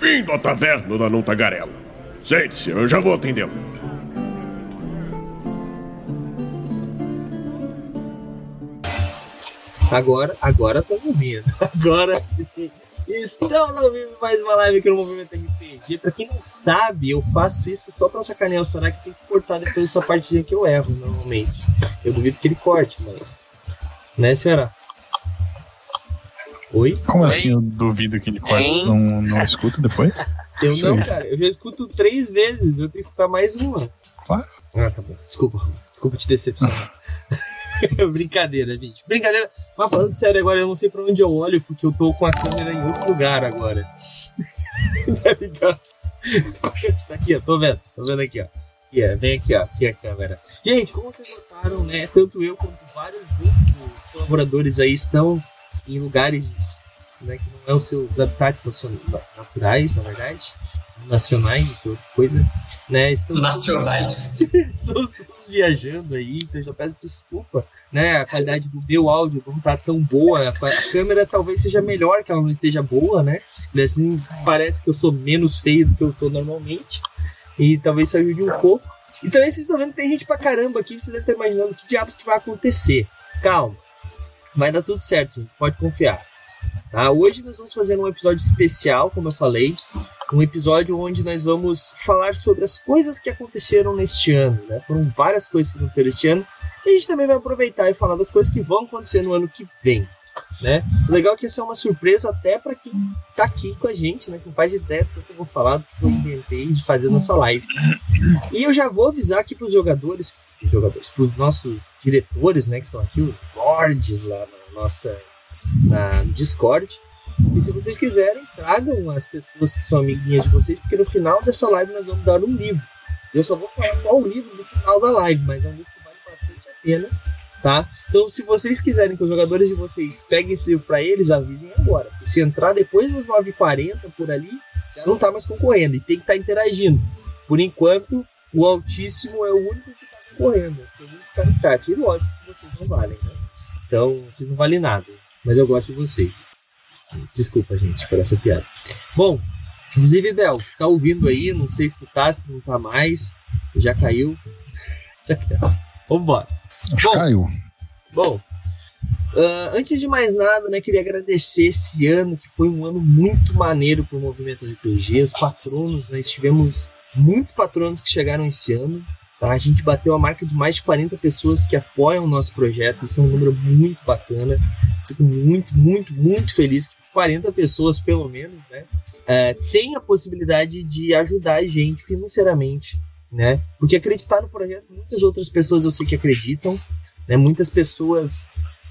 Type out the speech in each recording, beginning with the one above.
Bem-vindo à taverna da Não Tagarela. Sente-se, eu já vou atendê-lo. Agora, agora estamos ouvindo. Agora sim. Estamos ao vivo mais uma live aqui no Movimento RPG. Pra quem não sabe, eu faço isso só pra sacanear o Sorak que tem que cortar depois essa partezinha que eu erro, normalmente. Eu duvido que ele corte, mas. Né, senhora? Oi? Como assim eu duvido que ele? Não, não escuta depois? Eu não, cara. Eu já escuto três vezes. Eu tenho que escutar mais uma. Claro. Ah, tá bom. Desculpa, desculpa te decepcionar. Brincadeira, gente. Brincadeira. Mas falando sério agora, eu não sei pra onde eu olho, porque eu tô com a câmera em outro lugar agora. tá ligado? tá aqui, ó. Tô vendo. Tô vendo aqui, ó. Aqui, ó. Vem aqui, ó. Aqui é a câmera. Gente, como vocês notaram, né? Tanto eu quanto vários outros colaboradores aí estão em lugares né, que não é os seus habitats naturais, na verdade nacionais, outra coisa, né? Estamos nacionais. Estamos todos viajando aí, então já peço desculpa, né? A qualidade do meu áudio não tá tão boa, a câmera talvez seja melhor que ela não esteja boa, né? Assim, parece que eu sou menos feio do que eu sou normalmente, e talvez isso ajude um pouco. Então, vocês estão vendo que tem gente pra caramba aqui, vocês devem estar imaginando que diabos que vai acontecer. Calma, vai dar tudo certo, gente, pode confiar. Tá? Hoje nós vamos fazer um episódio especial, como eu falei, um episódio onde nós vamos falar sobre as coisas que aconteceram neste ano. Né? Foram várias coisas que aconteceram este ano. E a gente também vai aproveitar e falar das coisas que vão acontecer no ano que vem. Né? O legal é que essa é uma surpresa até para quem tá aqui com a gente, né? Que não faz ideia do que eu vou falar, do que eu inventei de fazer nossa live. E eu já vou avisar aqui pros jogadores, jogadores, pros nossos diretores, né? Que estão aqui, os lords lá na nossa na, no Discord, e se vocês quiserem, tragam as pessoas que são amiguinhas de vocês, porque no final dessa live nós vamos dar um livro. Eu só vou falar qual o livro no final da live, mas é um livro que vale bastante a pena, tá? Então, se vocês quiserem que os jogadores de vocês peguem esse livro para eles, avisem agora. Se entrar depois das 9h40 por ali, já não tá mais concorrendo e tem que estar tá interagindo. Por enquanto, o Altíssimo é o único que tá concorrendo. Que tá no chat. E lógico que vocês não valem, né? Então, vocês não valem nada. Mas eu gosto de vocês. Desculpa, gente, por essa piada. Bom, inclusive, Bel, você tá ouvindo aí, não sei se tu tá, se não tá mais. Já caiu. Já caiu. Vambora. Acho bom, caiu. Bom, uh, antes de mais nada, né, queria agradecer esse ano, que foi um ano muito maneiro pro movimento RPG. Os patronos, nós né, tivemos muitos patronos que chegaram esse ano. Tá? A gente bateu a marca de mais de 40 pessoas que apoiam o nosso projeto. Isso é um número muito bacana. Fico muito, muito, muito feliz que 40 pessoas, pelo menos, né, é, tem a possibilidade de ajudar a gente financeiramente, né? Porque acreditar no projeto, muitas outras pessoas eu sei que acreditam, né? Muitas pessoas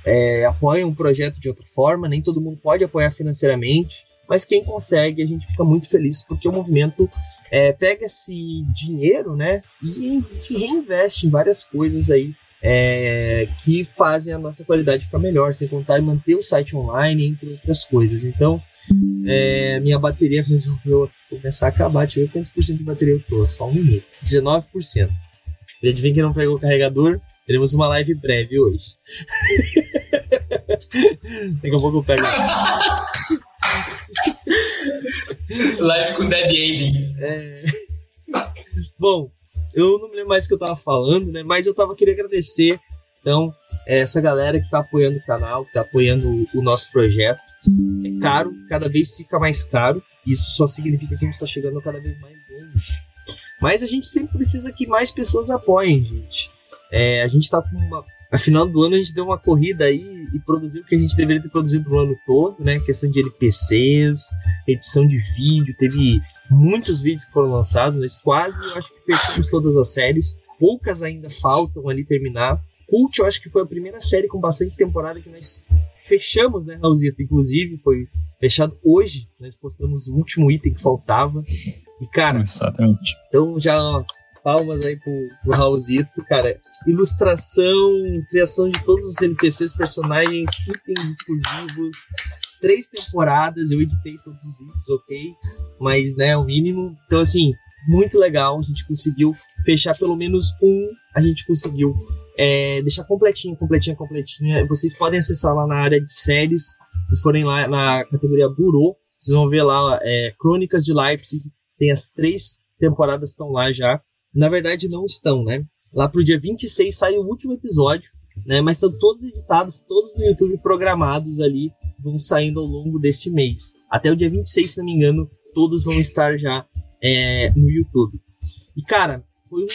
é, apoiam o projeto de outra forma, nem todo mundo pode apoiar financeiramente, mas quem consegue, a gente fica muito feliz porque o movimento é, pega esse dinheiro, né, e reinveste em várias coisas aí é, que fazem a nossa qualidade ficar melhor, sem contar em manter o site online, entre outras coisas. Então, é, minha bateria resolveu começar a acabar. Deixa eu ver quantos por cento de bateria eu tô, só um minuto. 19%. E adivinha que não pegou o carregador? Teremos uma live breve hoje. Daqui a pouco eu pego. live com Dead Ending. É... Bom, eu não me lembro mais o que eu tava falando, né? Mas eu tava queria agradecer, então, essa galera que tá apoiando o canal, que tá apoiando o, nosso projeto. É caro, cada vez fica mais caro. Isso só significa que a gente tá chegando cada vez mais longe. Mas a gente sempre precisa que mais pessoas apoiem, gente. É, a gente tá com uma. A final do ano a gente deu uma corrida aí e produziu o que a gente deveria ter produzido no ano todo, né? Questão de LPCs, edição de vídeo, teve muitos vídeos que foram lançados, mas quase eu acho que fechamos todas as séries. Poucas ainda faltam ali terminar. Cult, eu acho que foi a primeira série com bastante temporada que nós fechamos, né, Raulzito? Inclusive, foi fechado hoje. Nós postamos o último item que faltava. E, cara. Exatamente. Então já, ó, palmas aí pro, pro Raulzito, cara. Ilustração, criação de todos os NPCs, personagens, itens exclusivos, três temporadas, eu editei todos os vídeos, ok? Mas, né, o mínimo. Então, assim, muito legal. A gente conseguiu fechar pelo menos um. A gente conseguiu é, deixar completinha, completinha, completinha. Vocês podem acessar lá na área de séries. Se forem lá na categoria Burô, Vocês vão ver lá, é, Crônicas de Leipzig, tem as três temporadas estão lá já. Na verdade, não estão, né? Lá pro dia 26 sai o último episódio, né? Mas estão todos editados, todos no YouTube programados ali, vão saindo ao longo desse mês. Até o dia 26, se não me engano, todos vão estar já é, no YouTube. E, cara, foi um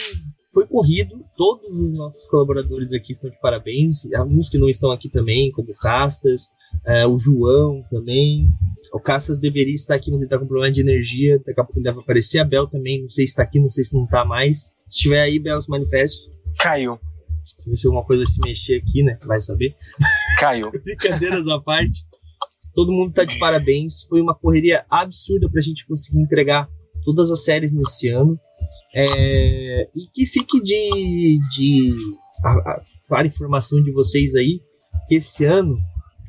foi corrido. Todos os nossos colaboradores aqui estão de parabéns. Alguns que não estão aqui também, como o Castas, é, o João também. O Castas deveria estar aqui, mas ele está com problema de energia. Daqui a pouco deve aparecer. A Bel também, não sei se está aqui, não sei se não está mais. Se estiver aí, Bel, se manifeste. Caiu. Ver se alguma coisa se mexer aqui, né? Vai saber. Caiu. Brincadeiras à parte. Todo mundo tá de parabéns. Foi uma correria absurda pra gente conseguir entregar todas as séries nesse ano. É, e que fique de, de a, a, para informação de vocês aí, que esse ano,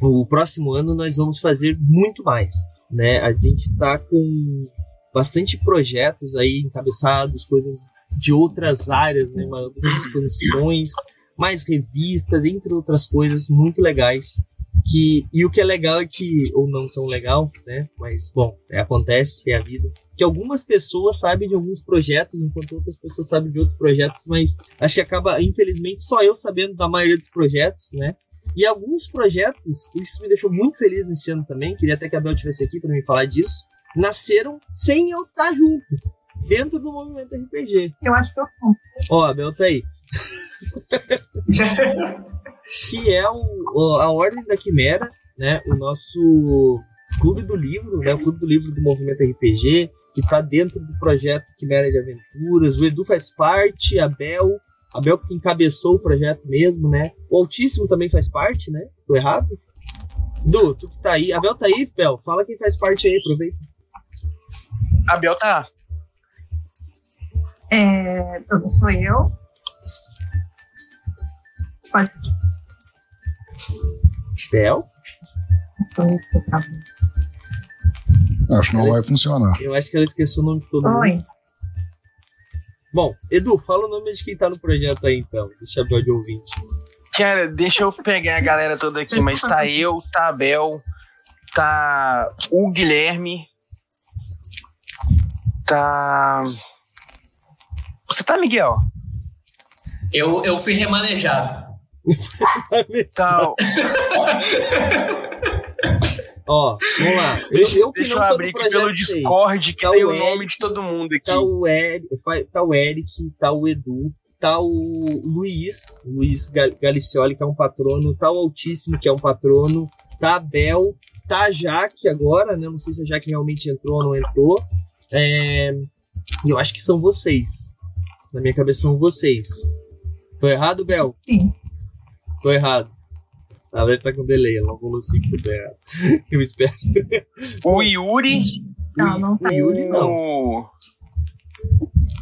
o próximo ano, nós vamos fazer muito mais. Né? A gente está com bastante projetos aí encabeçados, coisas de outras áreas, né? algumas expansões, mais revistas, entre outras coisas muito legais. Que, e o que é legal é que, ou não tão legal, né? Mas, bom, é, acontece, é a vida que algumas pessoas sabem de alguns projetos, enquanto outras pessoas sabem de outros projetos, mas acho que acaba, infelizmente, só eu sabendo da maioria dos projetos, né? E alguns projetos, isso me deixou muito feliz nesse ano também, queria até que a Bel estivesse aqui para me falar disso, nasceram sem eu estar junto, dentro do movimento RPG. Eu acho que eu Ó, a Bel tá aí. Que é o, a Ordem da Quimera, né? O nosso Clube do Livro, né? O Clube do Livro do Movimento RPG, que está dentro do projeto Quimera de Aventuras. O Edu faz parte, a Bel, a Bel que encabeçou o projeto mesmo, né? O Altíssimo também faz parte, né? Tô errado? Edu, tu que tá aí. A Bel tá aí, Bel? Fala quem faz parte aí, aproveita. A Bel tá. É, sou eu. Bel? Acho que não vai funcionar. Eu acho que ela esqueceu o nome de todo Oi. mundo. Bom, Edu, fala o nome de quem tá no projeto aí então. Deixa a Bel de ouvinte. Cara, deixa eu pegar a galera toda aqui, mas tá eu, tá a Bel, tá o Guilherme, tá. Você tá, Miguel? Eu, eu fui remanejado. Tá. Ó, vamos lá. Deixa, eu, eu que deixa não eu tô abrir aqui pelo. Discord que Tá tem o o nome Eric, de todo mundo aqui. Tá o, Eric, tá o Eric, tá o Edu, tá o Luiz, Luiz Gal- Galicioli, que é um patrono, tá o Altíssimo, que é um patrono, tá a Bel, tá a Jaque agora, né? Não sei se a Jaque realmente entrou ou não entrou. É, E eu acho que são vocês. Na minha cabeça são vocês. Tô errado, Bel? Sim. Tô errado. A letra tá com delay, ela não falou assim que tô errado. Eu espero. O Yuri. Não, não tá. O Yuri não. o-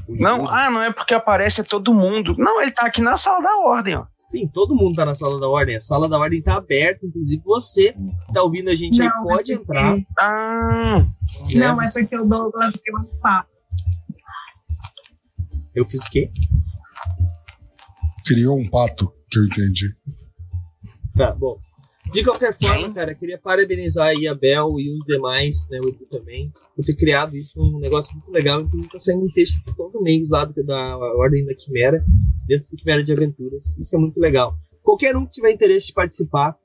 O Não, Yuri- ah, não é porque aparece todo mundo. Não, ele tá aqui na sala da ordem, ó. Sim, todo mundo tá na sala da ordem. A sala da ordem tá aberta, inclusive você que tá ouvindo a gente aí Não, pode é porque- entrar. Ah? Não, é porque o Douglas deu um papo. Eu fiz o quê? Criou um pato, que eu entendi. Tá, bom. De qualquer forma, cara, queria parabenizar aí a Bel e os demais, né, o Edu também, por ter criado isso, um negócio muito legal. Inclusive, tá saindo um texto todo mês lá do, da Ordem da Quimera, dentro do Quimera de Aventuras. Isso é muito legal. Qualquer um que tiver interesse de participar,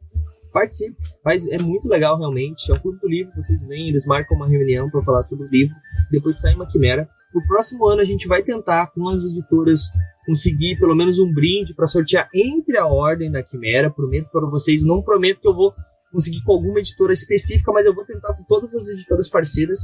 participe. Faz, é muito legal, realmente. É um do livro, vocês vêm, eles marcam uma reunião para falar sobre o livro, depois sai uma Quimera. No próximo ano, a gente vai tentar, com as editoras, conseguir pelo menos um brinde para sortear entre a Ordem da Quimera. Prometo para vocês, não prometo que eu vou conseguir com alguma editora específica, mas eu vou tentar com todas as editoras parceiras,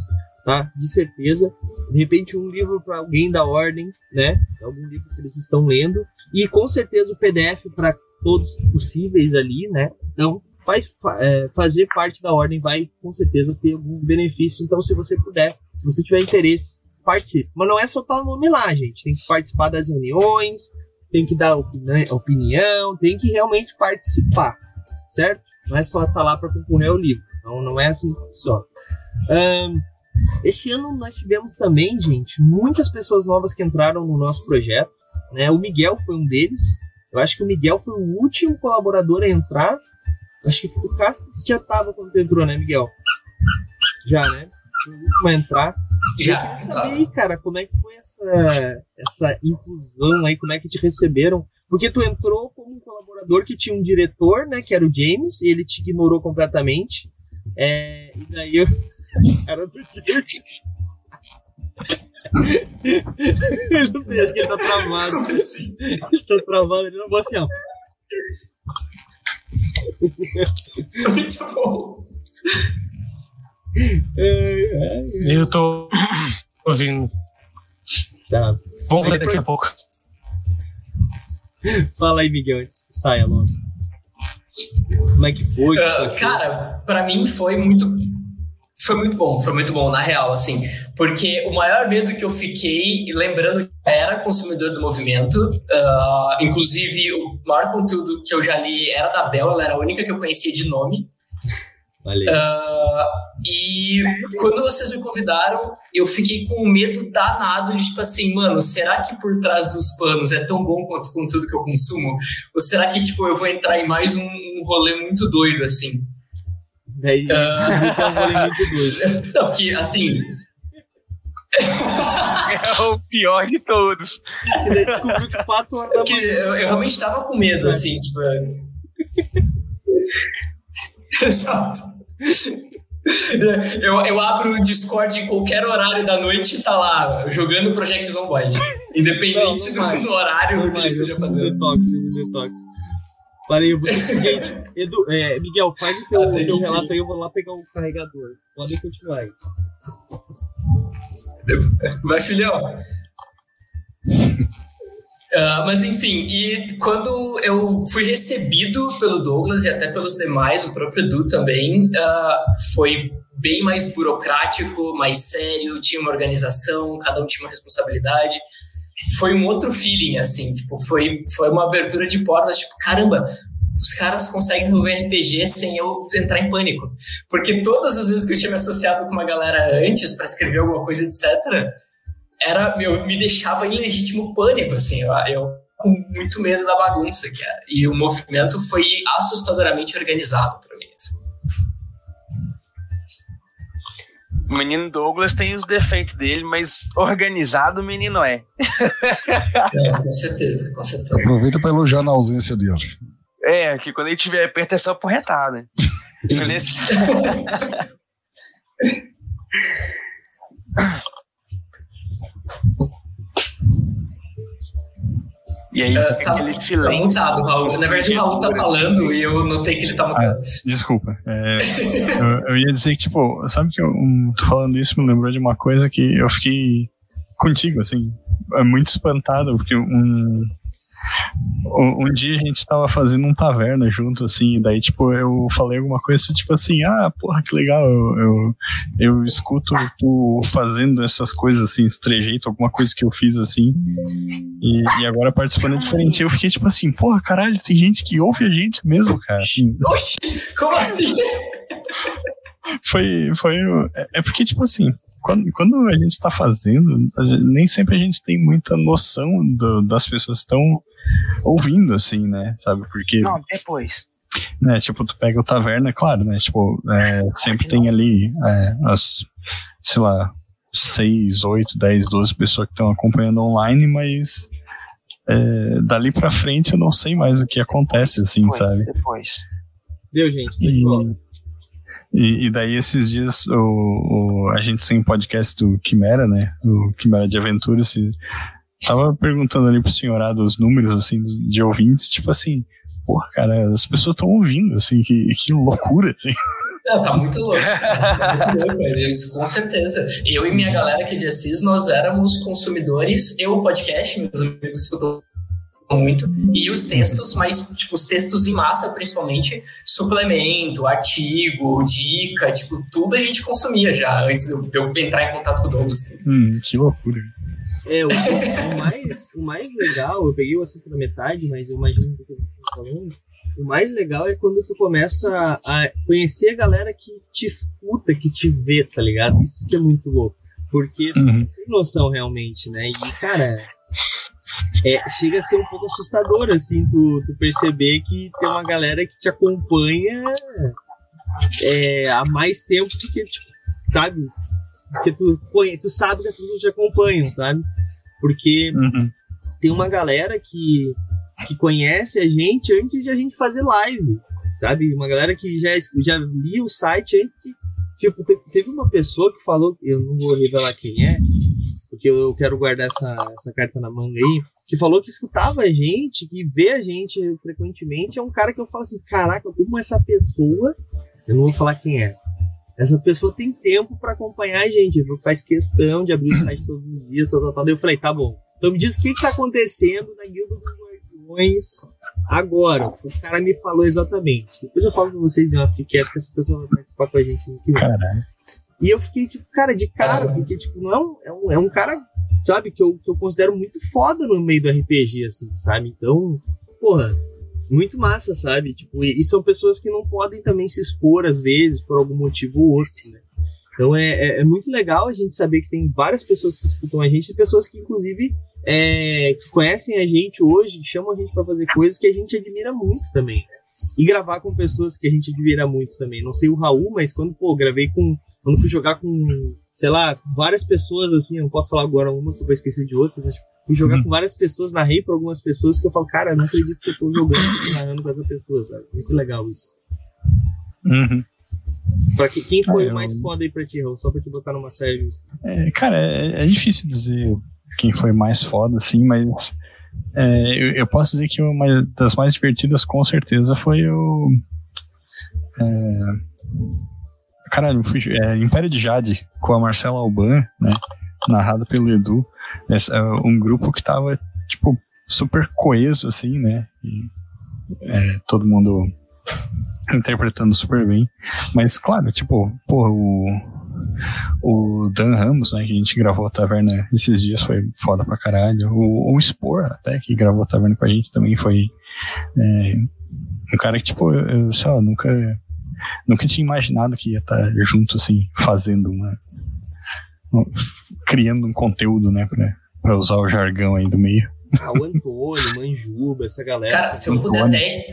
tá? De certeza. De repente, um livro para alguém da Ordem, né? Algum livro que eles estão lendo. E com certeza o PDF para todos possíveis ali, né? Então, faz, fa- é, fazer parte da Ordem vai com certeza ter algum benefício. Então, se você puder, se você tiver interesse, participe. Mas não é só estar nome lá, gente. Tem que participar das reuniões, tem que dar opini- opinião, tem que realmente participar, certo? Não é só estar lá para concorrer ao livro. Então não é assim que funciona. Ahn, esse ano nós tivemos também, gente, muitas pessoas novas que entraram no nosso projeto. Né? O Miguel foi um deles. Eu acho que o Miguel foi o último colaborador a entrar. Acho que o Castro já estava quando tu entrou, né, Miguel? Já, né? Foi o último a entrar. Já, Eu queria tá. saber aí, cara, como é que foi essa, essa inclusão aí, como é que te receberam? Porque tu entrou como um colaborador que tinha um diretor, né, que era o James, e ele te ignorou completamente. É, e daí eu. Cara do James. eu não sei, acho que ele tá travado. Assim? Ele tá travado, ele não vai assim, ó. Muito bom. É, é, Eu tô ouvindo. tá. Vamos ver daqui a pouco. Fala aí, Miguel, saia logo. Como é que foi? Achou? cara, pra mim foi muito. Foi muito bom, foi muito bom, na real, assim. Porque o maior medo que eu fiquei, e lembrando que eu era consumidor do movimento, ah, inclusive o maior conteúdo que eu já li era da Bel, ela era a única que eu conhecia de nome. Valeu. Ah, e quando vocês me convidaram, eu fiquei com um medo danado de tipo assim, mano, será que por trás dos panos é tão bom quanto o conteúdo que eu consumo? Ou será que, tipo, eu vou entrar em mais um, um rolê muito doido, assim? Daí Ah. descobri que é um rolê muito doido. Não, porque, assim, É o pior de todos. E daí descobriu que 4 horas da manhã. eu, eu realmente tava com medo, assim, tipo. Exato. Eu, eu abro o Discord em qualquer horário da noite e tá lá, jogando Project Zomboid. Independente Não, não do, do horário Não, que ele esteja um fazendo. detox, fiz um detox. Parei, eu vou gente, Edu, é, Miguel, faz o teu, Ah, teu relato aí, eu vou lá pegar o carregador. Podem continuar aí. Vai, filhão. Ah, mas enfim, e quando eu fui recebido pelo Douglas e até pelos demais, o próprio Edu também, ah, foi bem mais burocrático, mais sério, tinha uma organização, cada um tinha uma responsabilidade. Foi um outro feeling, assim, tipo, foi, foi uma abertura de portas, tipo, caramba, os caras conseguem resolver RPG sem eu entrar em pânico. Porque todas as vezes que eu tinha me associado com uma galera antes para escrever alguma coisa, etc., era, meu, me deixava em legítimo pânico, assim, eu, eu com muito medo da bagunça que era. E o movimento foi assustadoramente organizado para mim, assim. O menino Douglas tem os defeitos dele, mas organizado o menino é. É, com certeza, com certeza. Aproveita pra elogiar na ausência dele. É, que quando ele tiver perto é só porretar, né? Beleza? E aí, fica tá, aquele tá silêncio. mutado, Raul. Na verdade, o Raul tá falando e eu notei que ele tá mutado. Desculpa. é, eu, eu ia dizer que, tipo, sabe que eu um, tô falando isso me lembrou de uma coisa que eu fiquei contigo, assim, é muito espantado, porque um. Um, um dia a gente tava fazendo um taverna junto, assim, e daí, tipo, eu falei alguma coisa, tipo assim, ah, porra, que legal, eu, eu, eu escuto tu fazendo essas coisas, assim, esse trejeito, alguma coisa que eu fiz, assim, e, e agora participando é diferente. Eu fiquei, tipo assim, porra, caralho, tem gente que ouve a gente mesmo, cara, assim, Oxi, como assim? foi, foi. É, é porque, tipo assim, quando, quando a gente tá fazendo, gente- nem sempre a gente tem muita noção do- das pessoas que estão ouvindo, assim, né? Sabe? Porque, Não, depois. né, tipo, tu pega o taverna, claro, né? Tipo, é, sempre tem ali é, as, sei lá, 6, 8, 10, 12 pessoas que estão acompanhando online, mas. é, dali pra frente eu não sei mais o que acontece, assim, Depois. sabe? depois. Deu, gente. E. e, e daí esses dias o, o- a gente tem um podcast do Quimera, né? O Quimera de Aventuras. E tava perguntando ali pro senhorado os números assim de ouvintes, tipo assim, porra, cara, as pessoas estão ouvindo, assim, que, que loucura, assim. Não, tá muito louco. Tá muito louco, eles, com certeza. Eu e minha galera aqui de Assis, nós éramos consumidores, eu o podcast, meus amigos escutam muito, e os textos, mas, tipo, os textos em massa, principalmente, suplemento, artigo, dica, tipo, tudo a gente consumia já, antes de eu, eu entrar em contato com o Douglas. Hum, que loucura. É, o, o mais, o mais legal, eu peguei o assunto na metade, mas eu imagino do que você está falando. O mais legal é quando tu começa a conhecer a galera que te escuta, que te vê, tá ligado? Isso que é muito louco. Porque tu Uhum. tem noção realmente, né? E, cara, é, chega a ser um pouco assustador, assim, tu, tu perceber que tem uma galera que te acompanha é, há mais tempo do que, tipo, sabe? Porque tu, tu sabe que as pessoas te acompanham, sabe? Porque Uhum. tem uma galera que, que conhece a gente antes de a gente fazer live, sabe? Uma galera que já, já lia o site antes. Tipo, te- teve uma pessoa que falou, eu não vou revelar quem é, porque eu, quero guardar essa, essa carta na manga aí, que falou que escutava a gente, que vê a gente frequentemente, é um cara que eu falo assim, caraca, como essa pessoa, eu não vou falar quem é, essa pessoa tem tempo pra acompanhar a gente, faz questão de abrir o site todos os dias, tal, tal, tal. Eu falei, tá bom. Então me diz o que, que tá acontecendo na Guilda dos Guardiões agora. O cara me falou exatamente. Depois eu falo com vocês e eu fiquei quieto que essa pessoa vai participar com a gente no que vem. E eu fiquei, tipo, cara, de cara, porque, tipo, não é um, é um, é um cara, sabe, que eu, que eu considero muito foda no meio do RPG, assim, sabe? Então, porra, muito massa, sabe? Tipo, e, e são pessoas que não podem também se expor, às vezes, por algum motivo ou outro, né? Então é, é, é muito legal a gente saber que tem várias pessoas que escutam a gente, pessoas que, inclusive, é, que conhecem a gente hoje, chamam a gente pra fazer coisas que a gente admira muito também, né? E gravar com pessoas que a gente admira muito também. Não sei o Raul, mas quando, pô, gravei com. Quando fui jogar com, sei lá, várias pessoas, assim, eu não posso falar agora uma que eu vou esquecer de outra, mas fui jogar Uhum. com várias pessoas, narrei pra algumas pessoas que eu falo, cara, eu não acredito que eu tô jogando narrando com essa pessoa, sabe? Muito legal isso. Uhum. Pra que, quem foi Ah, o eu- mais foda aí pra ti, Raul? Só pra te botar numa justa. É, cara, é, é difícil dizer quem foi mais foda, assim, mas é, eu, eu posso dizer que uma das mais divertidas, com certeza, foi o. É, caralho, é, Império de Jade, com a Marcela Alban, né? Narrado pelo Edu. Essa, é, um grupo que tava, tipo, super coeso, assim, né? E, é, todo mundo interpretando super bem. Mas, claro, tipo, pô, o, o Dan Ramos, né, que a gente gravou a taverna esses dias, foi foda pra caralho. O, o Spor, até, que gravou a taverna com a gente, também foi é, um cara que, tipo, eu, sei lá, nunca, nunca tinha imaginado que ia estar junto, assim, fazendo uma. um- criando um conteúdo, né, pra, pra usar o jargão aí do meio. Ah, o Antônio, Manjuba, essa galera. Cara, se eu puder até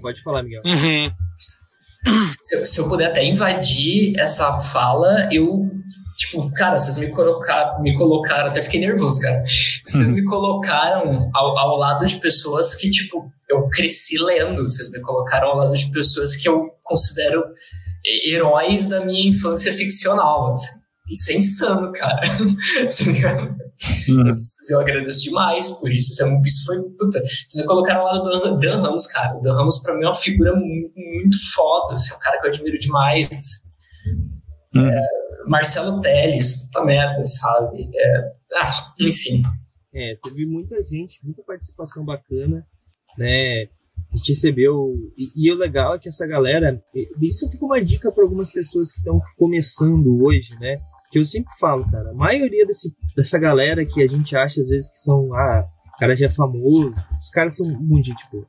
Pode falar, Miguel. Uhum. Se eu, se eu puder até invadir essa fala, eu. Tipo, cara, vocês me colocaram, me colocaram, até fiquei nervoso, cara. Vocês me colocaram ao, ao lado de pessoas que, tipo, eu cresci lendo. Vocês me colocaram ao lado de pessoas que eu considero he- heróis da minha infância ficcional. assim. Isso é insano, cara. Uhum. Eu agradeço demais por isso. Isso, é um- isso foi. Puta, vocês colocaram lá do Dan, Dan Ramos, cara. O Dan Ramos, pra mim, é uma figura muito, muito foda. Assim, é um cara que eu admiro demais. Uhum. Marcelo Teles, puta merda, sabe? É, ah, enfim. É, teve muita gente, muita participação bacana, né? A gente recebeu. E, e o legal é que essa galera. Isso fica uma dica para algumas pessoas que estão começando hoje, né? Que eu sempre falo, cara, a maioria desse, dessa galera que a gente acha às vezes que são. Ah, o cara já é famoso, os caras são muito gente boa.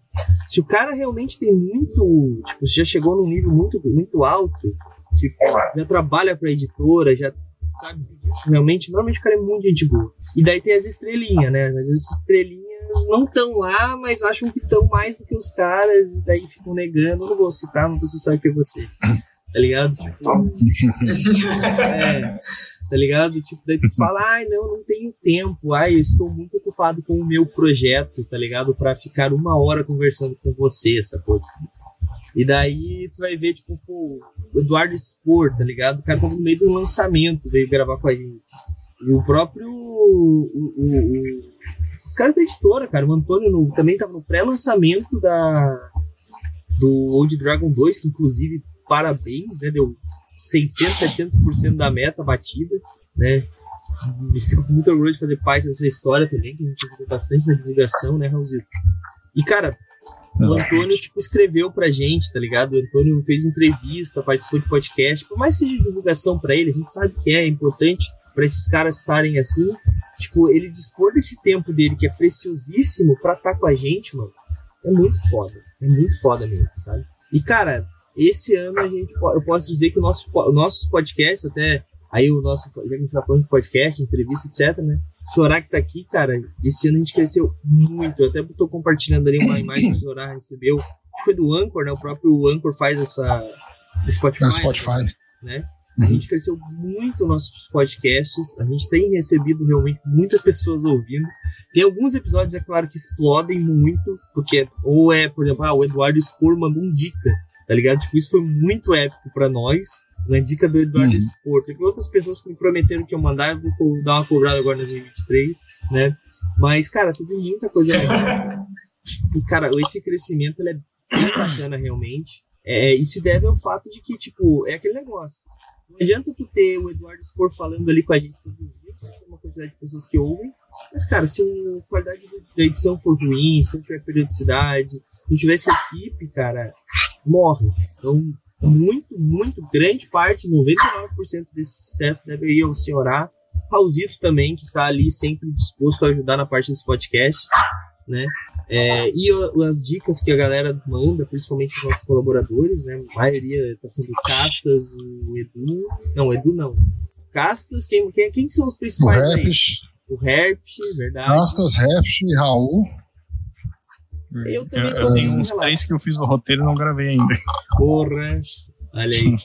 Se o cara realmente tem muito. Tipo, já chegou num nível muito, muito alto, tipo, já trabalha pra editora, já sabe, realmente, normalmente o cara é muito gente boa. E daí tem as estrelinhas, né? Vezes as estrelinhas não estão lá, mas acham que estão mais do que os caras, e daí ficam negando, não vou citar, mas você sabe que é você. Tá ligado? Tipo, é, tá ligado? Tipo, daí tu fala, ai, não, não tenho tempo, ai, eu estou muito ocupado com o meu projeto, tá ligado? Pra ficar uma hora conversando com você, sacou? E daí tu vai ver, tipo, pô, o Eduardo Spor, tá ligado? O cara tava no meio do lançamento, veio gravar com a gente. E o próprio. O, o, o, os caras da editora, cara, o Antônio no, também tava no pré-lançamento da do Old Dragon 2, que inclusive, parabéns, né? Deu 600, 700% da meta batida, né? Me sinto muito orgulho de fazer parte dessa história também, que a gente ajudou bastante na divulgação, né, Raulzito? E, cara, o Antônio, tipo, escreveu pra gente, tá ligado? O Antônio fez entrevista, participou de podcast. Por mais que seja divulgação pra ele, a gente sabe que é importante pra esses caras estarem assim. Tipo, ele dispor desse tempo dele, que é preciosíssimo, pra estar com a gente, mano. É muito foda. É muito foda mesmo, sabe? E, cara, esse ano a gente, eu posso dizer que o nosso, os nossos podcasts, até aí o nosso, já que a gente tá falando de podcast, entrevista, etc, né? Sorá que tá aqui, cara, esse ano a gente cresceu muito. Eu até tô compartilhando ali uma imagem que o Sorá recebeu. Foi do Anchor, né? O próprio Anchor faz essa. Spotify. No Spotify. Né? A gente cresceu muito nossos podcasts, a gente tem recebido realmente muitas pessoas ouvindo. Tem alguns episódios, é claro, que explodem muito, porque ou é, por exemplo, ah, o Eduardo Spor mandou um dica, tá ligado? Tipo, isso foi muito épico pra nós. Uma dica do Eduardo Uhum. Spor. Teve outras pessoas que me prometeram que eu mandar, eu vou dar uma cobrada agora no 2023, né? Mas, cara, teve muita coisa legal. E, cara, esse crescimento ele é bem bacana realmente. É, e se deve ao fato de que, tipo, é aquele negócio. Não adianta tu ter o Eduardo Spor falando ali com a gente dias, vai ter uma quantidade de pessoas que ouvem. Mas, cara, se a qualidade da edição for ruim, se não tiver periodicidade, não tiver essa equipe, cara, morre. Então, muito, muito grande parte, 99% desse sucesso deve ir ao senhorá. Raulzito também, que tá ali sempre disposto a ajudar na parte dos podcasts, né? É, e o- as dicas que a galera manda, principalmente os nossos colaboradores, né? A maioria tá sendo Castas, o Edu. Não, o Edu não. Castas, quem, quem, quem que são os O principais aí? Raps, O Herp, verdade. Castas, Raps e Raul. Eu Eu, também eu tenho uns relaxado. três que eu fiz o roteiro e não gravei ainda. Porra. Olha aí.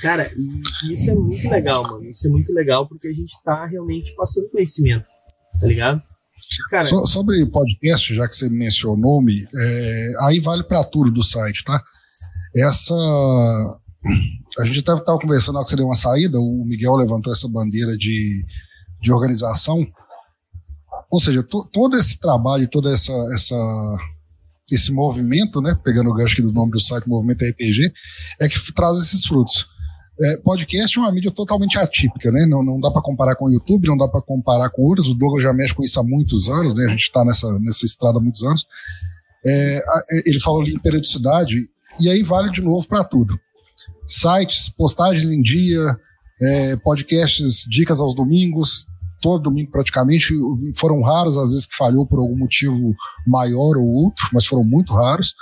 Cara, e isso é muito legal, mano. Isso é muito legal porque a gente tá realmente passando conhecimento, tá ligado? Cara, So- sobre podcast, já que você mencionou, me, é, aí vale para tudo do site, tá? Essa. A gente até estava conversando na hora que você deu uma saída, o Miguel levantou essa bandeira de, de organização. Ou seja, to- todo esse trabalho, todo essa, essa, esse movimento, né? Pegando o gancho aqui do nome do site, Movimento RPG, é que traz esses frutos. É, podcast é uma mídia totalmente atípica, né? Não, não dá para comparar com o YouTube, não dá para comparar com outros. O Douglas já mexe com isso há muitos anos, né? A gente está nessa, nessa estrada há muitos anos. É, é, ele falou ali em periodicidade, e aí vale de novo para tudo. Sites, postagens em dia, é, podcasts, dicas aos domingos, todo domingo praticamente. Foram raros, às vezes, que falhou por algum motivo maior ou outro, mas foram muito raros.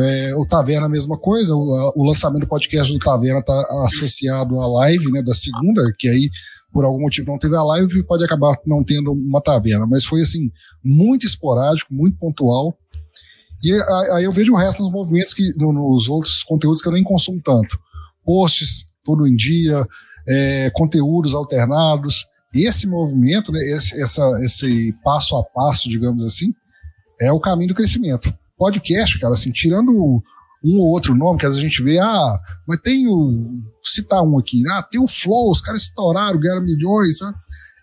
É, o Taverna, a mesma coisa. O, o lançamento do podcast do Taverna está associado à live né, da segunda, que aí, por algum motivo, não teve a live e pode acabar não tendo uma taverna. Mas foi, assim, muito esporádico, muito pontual. E aí eu vejo o resto dos movimentos, que, no- nos outros conteúdos que eu nem consumo tanto. Posts, tudo em dia, é, conteúdos alternados. Esse movimento, né, esse, essa, esse passo a passo, digamos assim, é o caminho do crescimento. Podcast, cara, assim, tirando um ou outro nome, que às vezes a gente vê, ah, mas tem o. citar um aqui, ah, tem o Flow, os caras estouraram, ganharam milhões, sabe?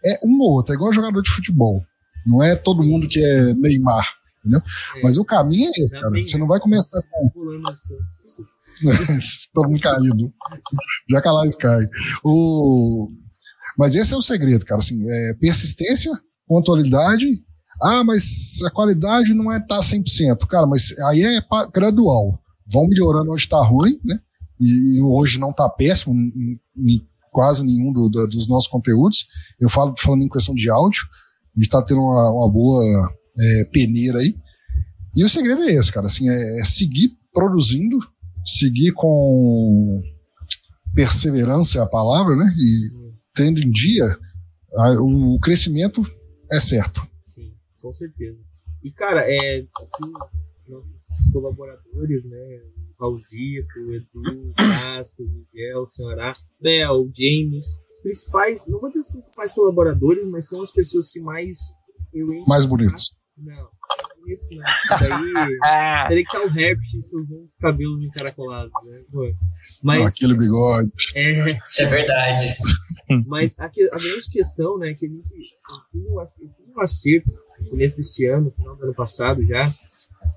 É um ou outro, é igual jogador de futebol. Não é todo mundo que é Neymar, entendeu? É. Mas o caminho é esse, cara. Você né? não vai começar com as coisas. todo mundo caído. Já que a live cai. O... Mas esse é o segredo, cara. Assim, é persistência, pontualidade. Ah, mas a qualidade não é tá 100%. Cara, mas aí é gradual. Vão melhorando onde está ruim, né? E hoje não está péssimo em, em quase nenhum do- do- dos nossos conteúdos. Eu falo falando em questão de áudio. A gente está tendo uma, uma boa é, peneira aí. E o segredo é esse, cara. Assim, é, é seguir produzindo, seguir com perseverança é a palavra, né? E tendo em dia, a- o crescimento é certo. Sim, com certeza. E, cara, é, nossos colaboradores, né? O Raulzito, Edu, o Casco, o Miguel, o Senhorá, Bel, o James. Os principais, não vou dizer os principais colaboradores, mas são as pessoas que mais eu encho Mais bonitos. Não, bonitos não. Daí Ah, teria que estar o Herbst e seus longos cabelos encaracolados, né? Mas, Aquele bigode. é, Isso é verdade. mas a, a grande questão, né, que a gente eu fiz um, acerto no começo desse ano, no final do ano passado já,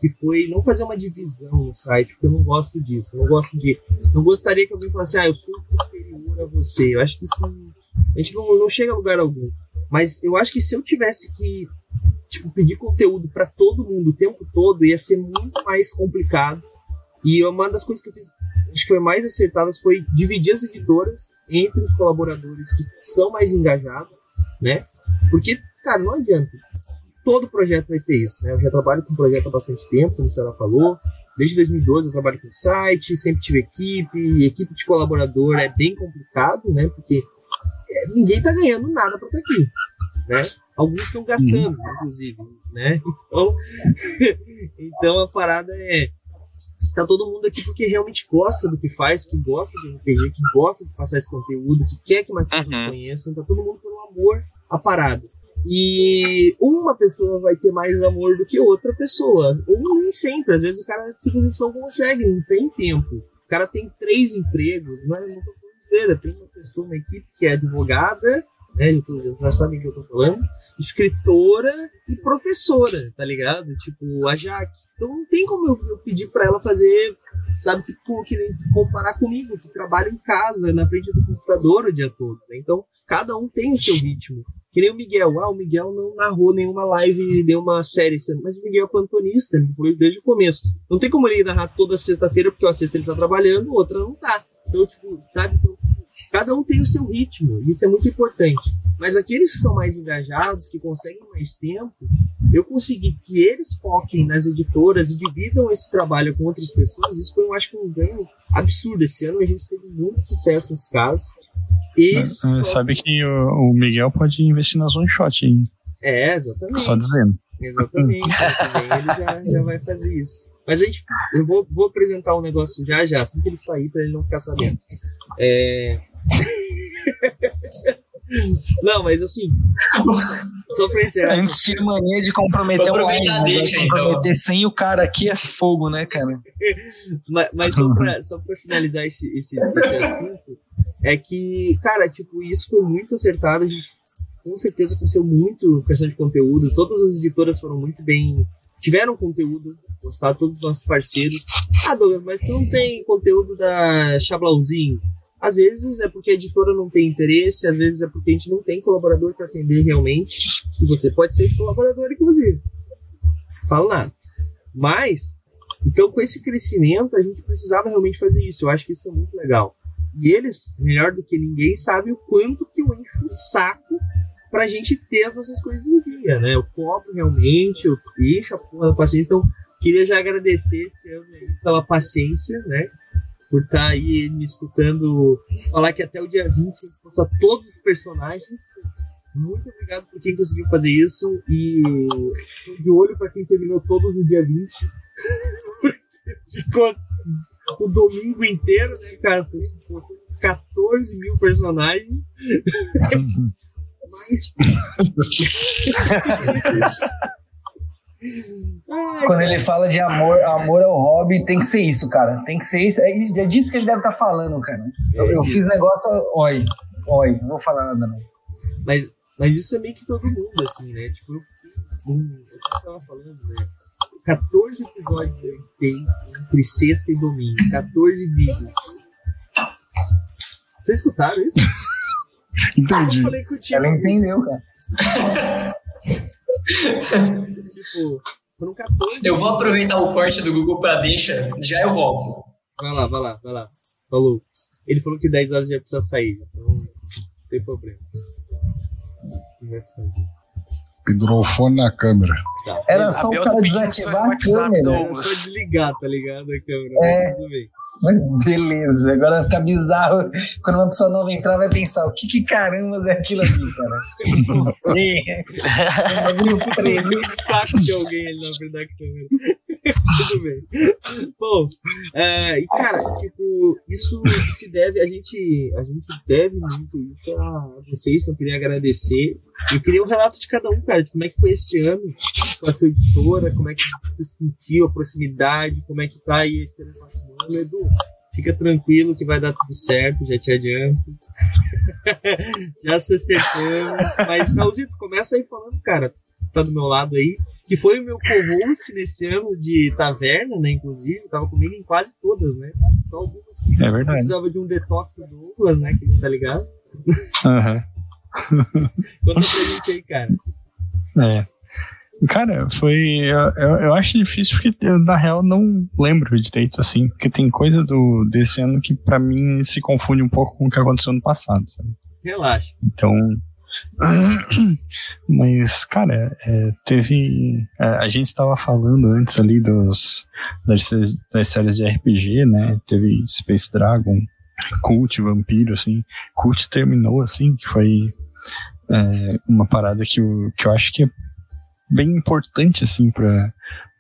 que foi não fazer uma divisão no site, porque eu não gosto disso. Não gosto de. Não gostaria que alguém falasse, ah, eu sou superior a você. Eu acho que isso a gente não, não chega a lugar algum. Mas eu acho que se eu tivesse que tipo, pedir conteúdo para todo mundo o tempo todo, ia ser muito mais complicado. E uma das coisas que eu fiz, acho que foi mais acertadas, foi dividir as editoras entre os colaboradores que são mais engajados, né? Porque, cara, não adianta. Todo projeto vai ter isso, né? Eu já trabalho com projeto há bastante tempo, como a senhora falou. Desde 2012 eu trabalho com site, sempre tive equipe, e equipe de colaborador é bem complicado, né? Porque é, ninguém tá ganhando nada para estar aqui, né? Alguns estão gastando, inclusive, né? Então, então a parada é tá todo mundo aqui porque realmente gosta do que faz, que gosta de RPG, que gosta de passar esse conteúdo, que quer que mais pessoas Uhum. conheçam, tá todo mundo pelo amor à parada. E uma pessoa vai ter mais amor do que outra pessoa. Ou nem sempre. Às vezes o cara simplesmente não consegue, não tem tempo. O cara tem três empregos, mas não tô falando dele. Tem uma pessoa na equipe que é advogada, né? Vocês já sabem o que eu tô falando. Escritora e professora, tá ligado? Tipo, a Jaque. Então não tem como eu, eu pedir pra ela fazer, sabe, tipo, que nem comparar comigo, que trabalho em casa, na frente do computador o dia todo, né? Então, cada um tem o seu ritmo. Que nem o Miguel. Ah, o Miguel não narrou nenhuma live, nenhuma série. Mas o Miguel é plantonista, ele isso desde o começo. Não tem como ele narrar toda sexta-feira, porque uma sexta ele tá trabalhando, outra não tá. Então, tipo, sabe? Então, cada um tem o seu ritmo. e Isso é muito importante. Mas aqueles que são mais engajados, que conseguem mais tempo, eu consegui que eles foquem nas editoras e dividam esse trabalho com outras pessoas. Isso foi, eu acho, um ganho absurdo. Esse ano a gente teve muito sucesso nesse caso. E só- Sabe que o, Miguel pode investir nas one shot, hein? É, exatamente. Só dizendo. Exatamente. ele já, já vai fazer isso. Mas a gente, eu vou, vou apresentar um negócio já já, assim que ele sair, pra ele não ficar sabendo. É... não, mas assim, só pra A encerrar. gente tinha mania de comprometer um live, mas deixa, então. comprometer sem o cara aqui é fogo, né, cara? Mas, mas só, pra, só pra finalizar esse, esse, esse assunto, é que, cara, tipo, isso foi muito acertado. A gente com certeza cresceu muito questão de conteúdo. Todas as editoras foram muito bem. Tiveram conteúdo, gostaram, todos os nossos parceiros. Ah, Douglas, mas tu não tem conteúdo da Chablauzinho? Às vezes é porque a editora não tem interesse, às vezes é porque a gente não tem colaborador para atender realmente. E você pode ser esse colaborador, inclusive. Falo nada. Mas, então com esse crescimento, a gente precisava realmente fazer isso. Eu acho que isso é muito legal. E eles, melhor do que ninguém, sabem o quanto que eu encho o saco pra gente ter as nossas coisas em dia, né? Eu cobro realmente, eu encho a porra da paciência. Então, queria já agradecer esse ano aí pela paciência, né? Por estar aí me escutando falar que até o dia 20 a gente postar todos os personagens. Muito obrigado por quem conseguiu fazer isso. E tô de olho pra quem terminou todos no dia 20. Ficou o domingo inteiro, né, postou 14 mil personagens. Mas. Quando ele fala de amor, amor ao hobby, tem que ser isso, cara. Tem que ser isso. É, isso, é disso que ele deve estar falando, cara. Eu, eu fiz negócio. Oi, oi, não vou falar nada, não. Mas, mas isso é meio que todo mundo, assim, né? Tipo, eu um, eu tava falando, né? 14 episódios eu editei entre sexta e domingo. 14 vídeos. Vocês escutaram isso? Entendi. Eu falei que eu tinha. Ela entendeu, cara. Tipo, foram 14. Eu vou aproveitar o corte do Google pra deixa, já eu volto. Vai lá, vai lá, vai lá. Falou. Ele falou que 10 horas ia precisar sair, então não tem problema. O que vai fazer? Pendurou o fone na câmera. Tá. Era só o cara tá pedindo desativar a câmera. Era só desligar, tá ligado? A câmera, É. mas tudo bem. Mas beleza, agora vai ficar bizarro. Quando uma pessoa nova entrar, vai pensar: o que, que caramba é aquilo ali, cara? Não sei. É um um saco de alguém ali na frente da câmera. Tudo bem. Bom, é, e cara, tipo, isso se deve, a gente, a gente deve muito isso a vocês, então eu queria agradecer. Eu queria um relato de cada um, cara, de como é que foi esse ano com a sua editora, como é que você sentiu a proximidade, como é que tá aí a experiência ano. Edu, fica tranquilo que vai dar tudo certo, já te adianto. já se acertamos. Mas, Raulzito, começa aí falando, cara, tá do meu lado aí, que foi o meu co-host nesse ano de taverna, né, inclusive, tava comigo em quase todas, né, só algumas É verdade. precisava de um detox do Douglas, né, que a gente tá ligado. Aham. Conta pra gente aí, cara. É. Cara, foi. Eu, eu, acho difícil porque eu, na real, não lembro direito, assim. Porque tem coisa do, desse ano que pra mim se confunde um pouco com o que aconteceu no passado, sabe? Relaxa. Então. Mas, cara, é, teve. é, a gente estava falando antes ali dos, das, das séries de RPG, né? Teve Space Dragon, Cult, Vampiro, assim. Cult terminou, assim, que foi é, uma parada que eu, que eu acho que é bem importante, assim, pra,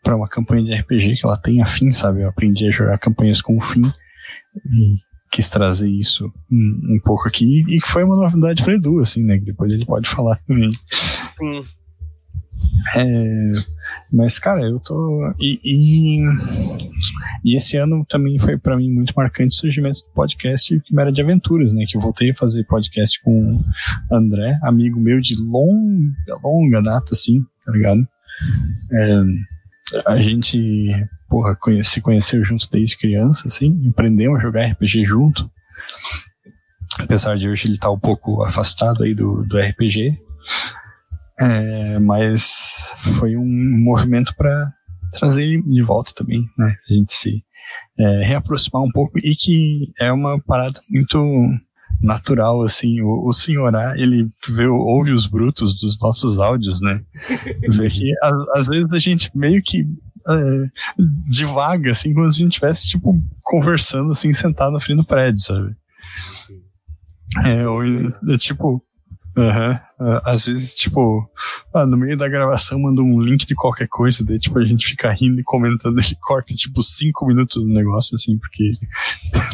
para uma campanha de RPG que ela tenha fim, sabe? Eu aprendi a jogar campanhas com fim e quis trazer isso um, um pouco aqui e que foi uma novidade para Edu, assim, né? Que depois ele pode falar também. Sim. É, mas, cara, eu tô. E, e, e esse ano também foi para mim muito marcante o surgimento do podcast Quimera de Aventuras, né? Que eu voltei a fazer podcast com o André, amigo meu de longa, longa data, assim, tá ligado? É, a gente, porra, conhece, se conheceu juntos desde criança, assim, aprendemos a jogar RPG junto. Apesar de hoje ele estar tá um pouco afastado aí do, do RPG, é, mas foi um movimento para trazer ele de volta também, né? A gente se é, reaproximar um pouco e que é uma parada muito natural, assim, o, o senhorá, ele vê, ouve os brutos dos nossos áudios, né? Vê que às, vezes a gente meio que é, divaga, assim, como se a gente estivesse, tipo, conversando, assim, sentado na frente do prédio, sabe? É, ou, é, tipo, Uhum. Às vezes, tipo, ah, no meio da gravação manda um link de qualquer coisa, daí tipo, a gente fica rindo e comentando, ele corta tipo cinco minutos do negócio, assim, porque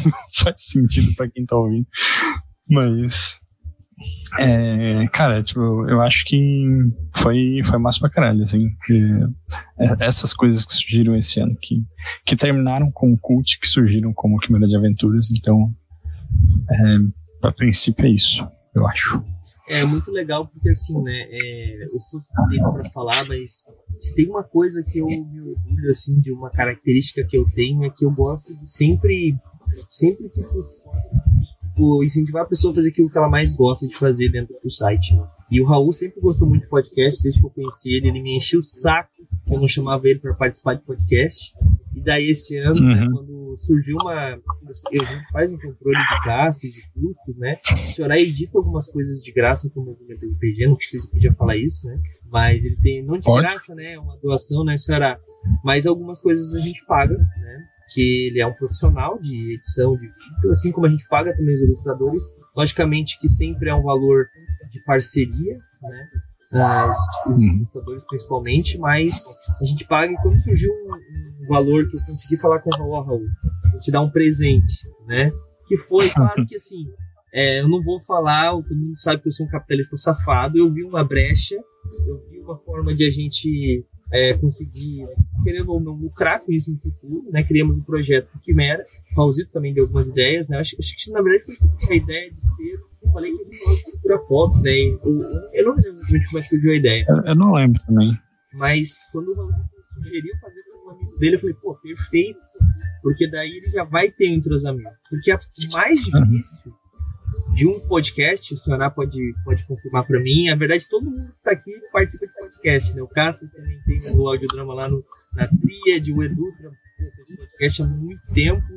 não faz sentido pra quem tá ouvindo. Mas. É, cara, tipo, eu acho que foi, foi massa pra caralho, assim, é, essas coisas que surgiram esse ano, que, que terminaram com o cult, que surgiram como Quimera de Aventuras, então, é, a princípio é isso, eu acho. É muito legal porque, assim, né, é, eu sou suspeito pra falar, mas se tem uma coisa que eu me orgulho, assim, de uma característica que eu tenho, é que eu gosto de sempre, sempre que tipo, incentivar a pessoa a fazer aquilo que ela mais gosta de fazer dentro do site. Né? E o Raul sempre gostou muito de podcast, desde que eu conheci ele, ele me encheu o saco eu não chamava ele para participar de podcast. E daí esse ano, né, uhum. né, quando surgiu uma. Eu, a gente faz um controle de gastos e custos, né? O senhor edita algumas coisas de graça com o movimento RPG, não se podia falar isso, né? Mas ele tem, não de Pode. graça, né? É uma doação, né, senhora? Mas algumas coisas a gente paga, né? Que ele é um profissional de edição de vídeo, assim como a gente paga também os ilustradores. Logicamente que sempre é um valor de parceria, né? As, os uhum. ilustradores principalmente, mas a gente paga e quando surgiu um, um, valor que eu consegui falar com o Raul, Raul, vou te dar um presente, né? Que foi, claro que assim, é, eu não vou falar, todo mundo sabe que eu sou um capitalista safado, eu vi uma brecha, eu vi uma forma de a gente é, conseguir, querendo ou não, lucrar com isso no futuro, né? Criamos um projeto Quimera, o Raulzito também deu algumas ideias, né? Acho, acho que na verdade foi a ideia de ser eu falei que a gente gosta de cultura pop, né? Eu, eu não lembro exatamente como é que surgiu a ideia. Eu, eu não lembro também. Mas quando o Raulzito sugeriu fazer com um amigo dele, eu falei, pô, perfeito, porque daí ele já vai ter um entrosamento. Porque o mais difícil de um podcast, o Sioná pode, pode confirmar para mim, a verdade, todo mundo que tá aqui participa de podcast, né? O Castas também tem o audiodrama lá no, na Tríade, o Edu fez podcast há muito tempo,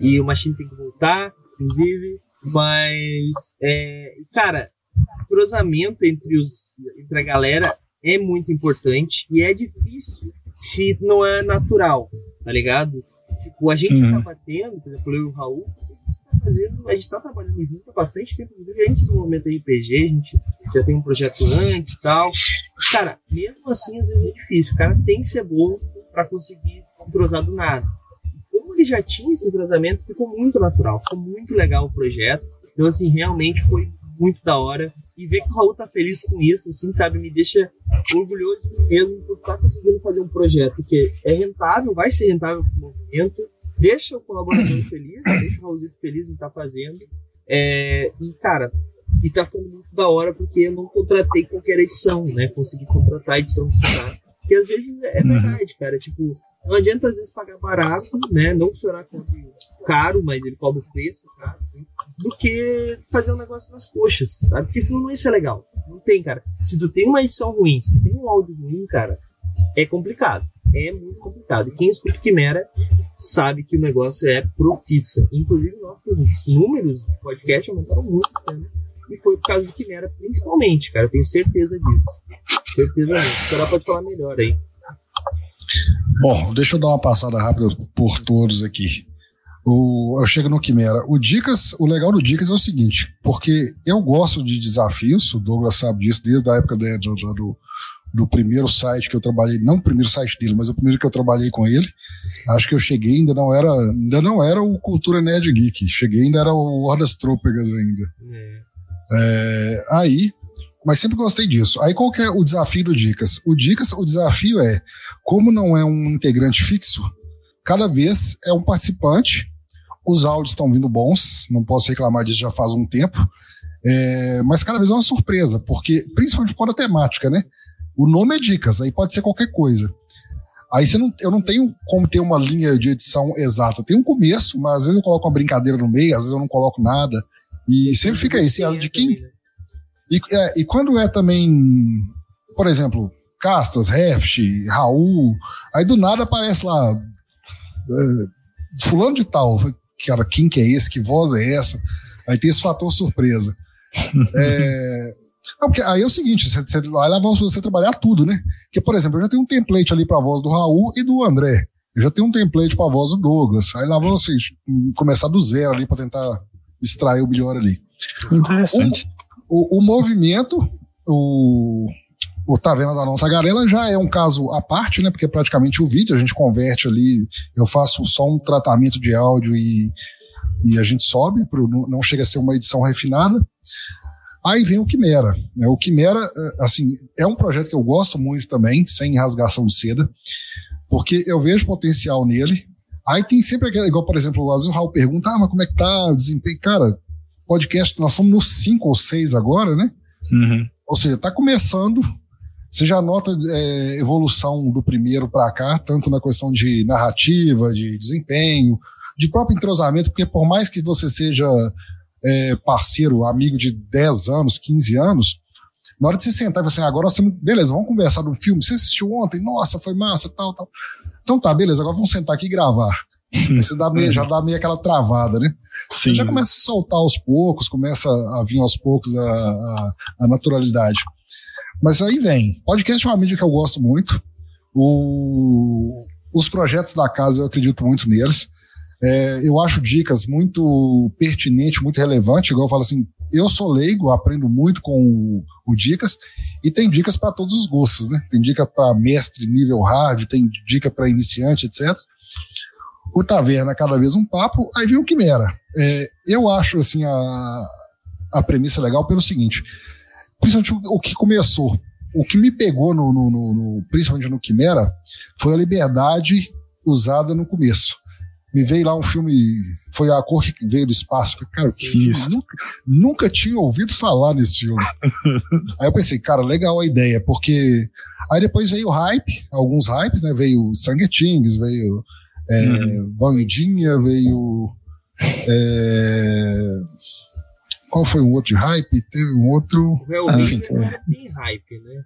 e o Machine tem que voltar, inclusive. Mas, é, cara, cruzamento entre, os, entre a galera é muito importante e é difícil se não é natural, tá ligado? Tipo, a gente uhum. acaba tendo, por exemplo, eu e o Raul, a gente tá fazendo, a gente tá trabalhando junto há bastante tempo, inclusive antes do momento RPG, a gente já tem um projeto antes e tal. Cara, mesmo assim, às vezes é difícil. O cara tem que ser bom para conseguir se entrosar do nada como ele já tinha esse entrosamento, ficou muito natural, ficou muito legal o projeto. Então, assim, realmente foi muito da hora. E ver que o Raul tá feliz com isso, assim, sabe, me deixa orgulhoso de mim mesmo por estar tá conseguindo fazer um projeto que é rentável, vai ser rentável pro movimento, deixa o colaborador feliz, deixa o Raulzito feliz em estar tá fazendo. É, e, cara, e tá ficando muito da hora porque eu não contratei qualquer edição, né? Consegui contratar a edição do Sonar. Porque às vezes é uhum. verdade, cara. Tipo, não adianta às vezes pagar barato, né? Não cobre caro, mas ele cobra o preço caro, né? do que fazer um negócio nas coxas, sabe? Porque senão não ia ser legal. Não tem, cara. Se tu tem uma edição ruim, se tu tem um áudio ruim, cara, é complicado. É muito complicado. E quem escuta Quimera sabe que o negócio é profissa. Inclusive, nossos números de podcast aumentaram muito né? E foi por causa do Quimera, principalmente, cara. Eu tenho certeza disso. Certeza mesmo. O Sorá pode falar melhor aí. Bom, deixa eu dar uma passada rápida por todos aqui. O, eu chego no Quimera. O Dicas, o legal do Dicas é o seguinte, porque eu gosto de desafios, o Douglas sabe disso desde a época do, do, do do primeiro site que eu trabalhei, não o primeiro site dele, mas o primeiro que eu trabalhei com ele. Acho que eu cheguei ainda não era, ainda não era o Cultura Nerd Geek, cheguei ainda era o Hordas Trôpegas ainda. É, aí, mas sempre gostei disso. Aí qual que é o desafio do Dicas? O Dicas, o desafio é, como não é um integrante fixo, cada vez é um participante, os áudios estão vindo bons, não posso reclamar disso já faz um tempo, é, mas cada vez é uma surpresa, porque, principalmente por da temática, né? O nome é Dicas, aí pode ser qualquer coisa. Aí não, eu não tenho como ter uma linha de edição exata. Tem um começo, mas às vezes eu coloco uma brincadeira no meio, às vezes eu não coloco nada. E sempre fica isso. E de quem, e, é, e quando é também, por exemplo, Castas, Heft, Raul, aí do nada aparece lá é, fulano de tal. Cara, quem que é esse? Que voz é essa? Aí tem esse fator surpresa. é, não, porque aí é o seguinte, você, você, aí lá vai você trabalhar tudo, né? Porque, por exemplo, eu já tenho um template ali para a voz do Raul e do André. Eu já tenho um template para a voz do Douglas. Aí lá vão vocês começar do zero ali para tentar extrair o melhor ali. Interessante. O, o, movimento, o, o Tá Vendo da Não Tagarela já é um caso à parte, né? Porque é praticamente o vídeo, a gente converte ali, eu faço só um tratamento de áudio e, e a gente sobe, pro, não chega a ser uma edição refinada. Aí vem o Quimera. Né? O Quimera, assim, é um projeto que eu gosto muito também, sem rasgação de seda, porque eu vejo potencial nele. Aí tem sempre aquela, igual, por exemplo, o Raul pergunta, ah, mas como é que tá o desempenho? Cara, podcast, nós somos nos cinco ou seis agora, né? Uhum. Ou seja, tá começando. Você já nota é, evolução do primeiro para cá, tanto na questão de narrativa, de desempenho, de próprio entrosamento, porque por mais que você seja é, parceiro, amigo de 10 anos, 15 anos, na hora de se sentar e assim, agora nós temos, beleza, vamos conversar do filme. Você assistiu ontem? Nossa, foi massa, tal, tal. Então tá, beleza, agora vamos sentar aqui e gravar. Você dá meio, já dá meio aquela travada, né? Sim. Você já começa a soltar aos poucos, começa a vir aos poucos a, a, a naturalidade. Mas aí vem. Podcast é uma mídia que eu gosto muito. O, os projetos da casa eu acredito muito neles. É, eu acho dicas muito pertinentes, muito relevantes. Igual eu falo assim, eu sou leigo, aprendo muito com o, o Dicas, e tem dicas para todos os gostos, né? Tem dica para mestre nível hard, tem dica para iniciante, etc. O Taverna, cada vez um papo, aí vem o Quimera. É, eu acho, assim, a, a premissa legal pelo seguinte, principalmente o, o que começou, o que me pegou, no, no, no, principalmente no Quimera, foi a liberdade usada no começo me veio lá um filme, foi a cor que veio do espaço. Falei, cara, que filme, nunca, nunca tinha ouvido falar nesse filme. aí eu pensei, cara, legal a ideia, porque aí depois veio o hype, alguns hypes, né? Veio Stranger Things, veio é, uhum. Vandinha, veio é, qual foi um outro de hype? Teve um outro. O enfim. Era bem hype, né?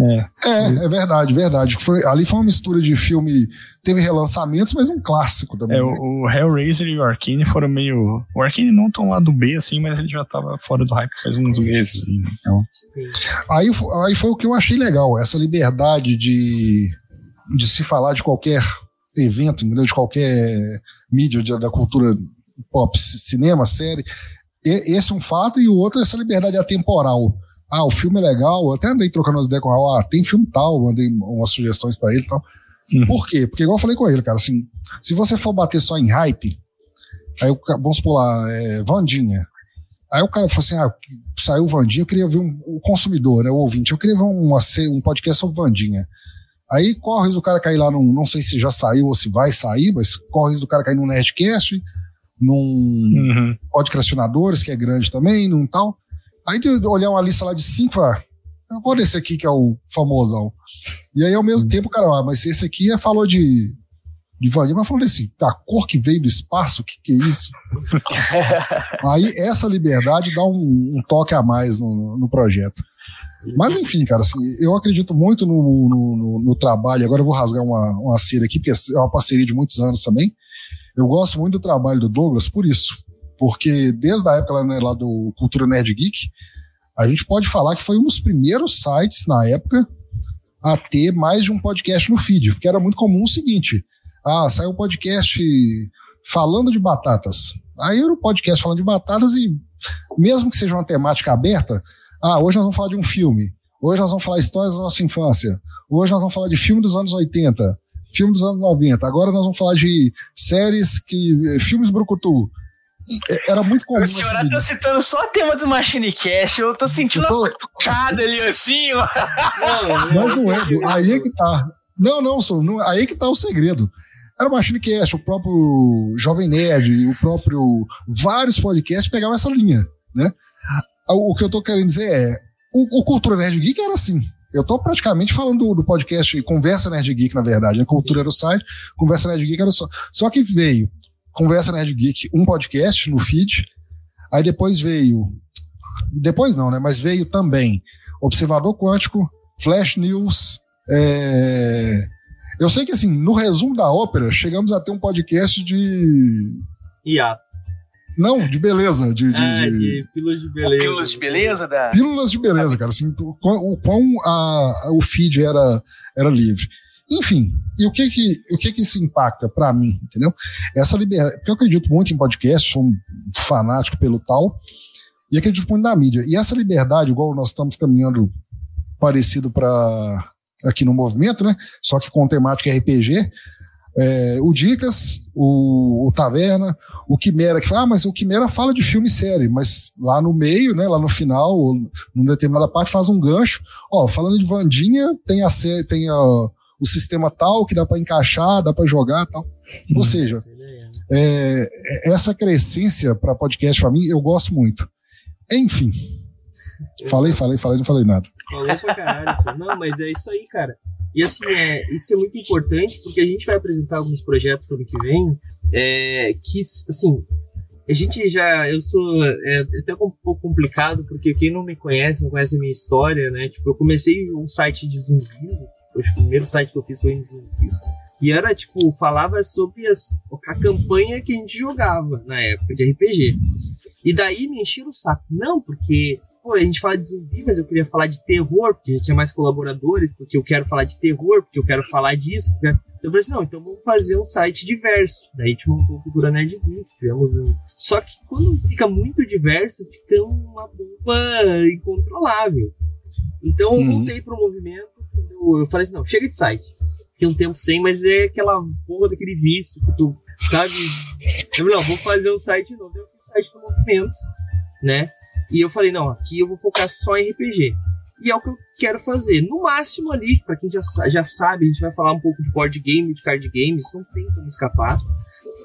É. é, é verdade, verdade. Foi, ali foi uma mistura de filme. Teve relançamentos, mas um clássico também. É, né? o, Hellraiser e o Arkane foram meio. O Arkane não tão lá do B, assim, mas ele já tava fora do hype faz uns meses. Assim, então. aí, aí foi o que eu achei legal, essa liberdade de, de se falar de qualquer evento, entendeu? de qualquer mídia da cultura pop, cinema, série. E, esse é um fato, e o outro é essa liberdade atemporal ah, o filme é legal, eu até andei trocando umas ideias com o ah, tem filme tal, mandei umas sugestões para ele e tal. Uhum. Por quê? Porque igual eu falei com ele, cara, assim, se você for bater só em hype, aí vamos pular, é, Vandinha. Aí o cara falou assim, ah, saiu Vandinha, eu queria ver um, o consumidor, né, o ouvinte, eu queria ver um, um podcast sobre Vandinha. Aí corre o cara cair lá num, não sei se já saiu ou se vai sair, mas corre o cara cair num Nerdcast, num uhum. Podcastinadores, que é grande também, num tal. Aí de olhar uma lista lá de cinco, ah, eu vou desse aqui que é o famosão. E aí ao mesmo tempo, cara, ah, mas esse aqui é, falou de de Vanilla, mas falou assim, a cor que veio do espaço, o que, que é isso? aí essa liberdade dá um, um toque a mais no, no, projeto. Mas enfim, cara, assim, eu acredito muito no, no, no, trabalho. Agora eu vou rasgar uma, uma cera aqui, porque é uma parceria de muitos anos também. Eu gosto muito do trabalho do Douglas por isso porque desde a época lá, né, lá do Cultura Nerd Geek, a gente pode falar que foi um dos primeiros sites na época a ter mais de um podcast no feed, porque era muito comum o seguinte: ah, saiu um podcast falando de batatas. Aí era um podcast falando de batatas e, mesmo que seja uma temática aberta, ah, hoje nós vamos falar de um filme. Hoje nós vamos falar histórias da nossa infância. Hoje nós vamos falar de filme dos anos 80, filme dos anos 90. Agora nós vamos falar de séries que. filmes brucutu. E, Era muito comum. O senhor tá citando só o tema do Machine Cast, eu tô sentindo Eu tô- uma cutucada ali assim, ó. Mas não é, aí é que tá. Não, não, sou, não, aí é que tá o segredo. Era o Machine Cast, o próprio Jovem Nerd, o próprio. Vários podcasts pegavam essa linha, né? O, o que eu tô querendo dizer é. O, o Cultura Nerd Geek era assim. Eu tô praticamente falando do, podcast Conversa Nerd Geek, na verdade. A Cultura era o site, Conversa Nerd Geek era só. Só que veio Conversa Nerd Geek, um podcast no feed. Aí depois veio. Depois não, né? Mas veio também Observador Quântico, Flash News. é, Eu sei que, assim, no resumo da ópera, chegamos a ter um podcast de. IA. Não, de beleza. De, de- Ah, de- de pílulas de beleza. Pílulas de beleza da. Pílulas de beleza, cara. Assim, o quão, a- a- o feed era, era livre. Enfim, e o que que, o que que isso impacta pra mim, entendeu? Essa liberdade. Porque eu acredito muito em podcast, sou um fanático pelo tal, e acredito muito na mídia. E essa liberdade, igual nós estamos caminhando parecido para aqui no movimento, né? Só que com temática RPG. É, o Dicas, o, o Taverna, o Quimera, que fala, ah, mas o Quimera fala de filme e série, mas lá no meio, né, lá no final, ou numa determinada parte, faz um gancho. Ó, falando de Vandinha, tem a tem a, o sistema tal que dá para encaixar, dá para jogar tal. Ou seja, é, é- essa crescência para podcast, para mim, eu gosto muito. Enfim. Falei, falei, falei, não falei nada. Falou pra caralho. pô. Não, mas é isso aí, cara. E assim, é, isso é muito importante porque a gente vai apresentar alguns projetos pro ano que vem é, que, assim, a gente já. Eu sou. É até um pouco complicado porque quem não me conhece, não conhece a minha história, né? Tipo, eu comecei um site de zumbis. O primeiro site que eu fiz foi em zumbis. E era, tipo, falava sobre as, a campanha que a gente jogava na época de RPG. E daí me encheram o saco. Não, porque pô, a gente fala de zumbi, mas eu queria falar de terror, porque já tinha mais colaboradores, porque eu quero falar de terror, porque eu quero falar disso. porque- Eu falei assim, não, então vamos fazer um site diverso. Daí a gente montou o Cultura Nerd Geek, tivemos um... Só que quando fica muito diverso, fica uma bomba incontrolável. Então eu Uhum. voltei pro movimento, eu, eu falei assim, não, chega de site. Fiquei um tempo sem, mas é aquela porra daquele vício que tu, sabe? Eu falei, não, vou fazer um site novo. Eu fiz o site do movimento, né? E eu falei, não, aqui eu vou focar só em RPG. E é o que eu quero fazer. No máximo ali, pra quem já, já sabe, a gente vai falar um pouco de board game, de card games, não tem como escapar.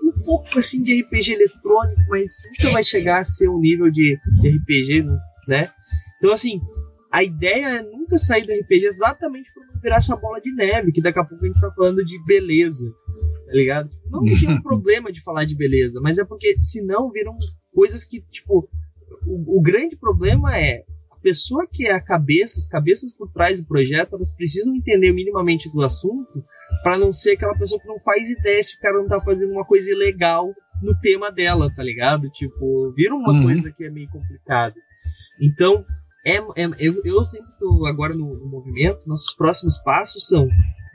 Um pouco assim de RPG eletrônico, mas nunca vai chegar a ser um nível de, de RPG, né? Então assim, a ideia é nunca sair do RPG exatamente pra não virar essa bola de neve, que daqui a pouco a gente tá falando de beleza, tá ligado? Não que tem um problema de falar de beleza, mas é porque senão viram coisas que, tipo, o, o grande problema é a pessoa que é a cabeça, as cabeças por trás do projeto, elas precisam entender minimamente do assunto para não ser aquela pessoa que não faz ideia se o cara não tá fazendo uma coisa ilegal no tema dela, tá ligado? Tipo, vira uma Uhum. coisa que é meio complicada. Então, é, é- eu, eu sempre tô agora no, no movimento, nossos próximos passos são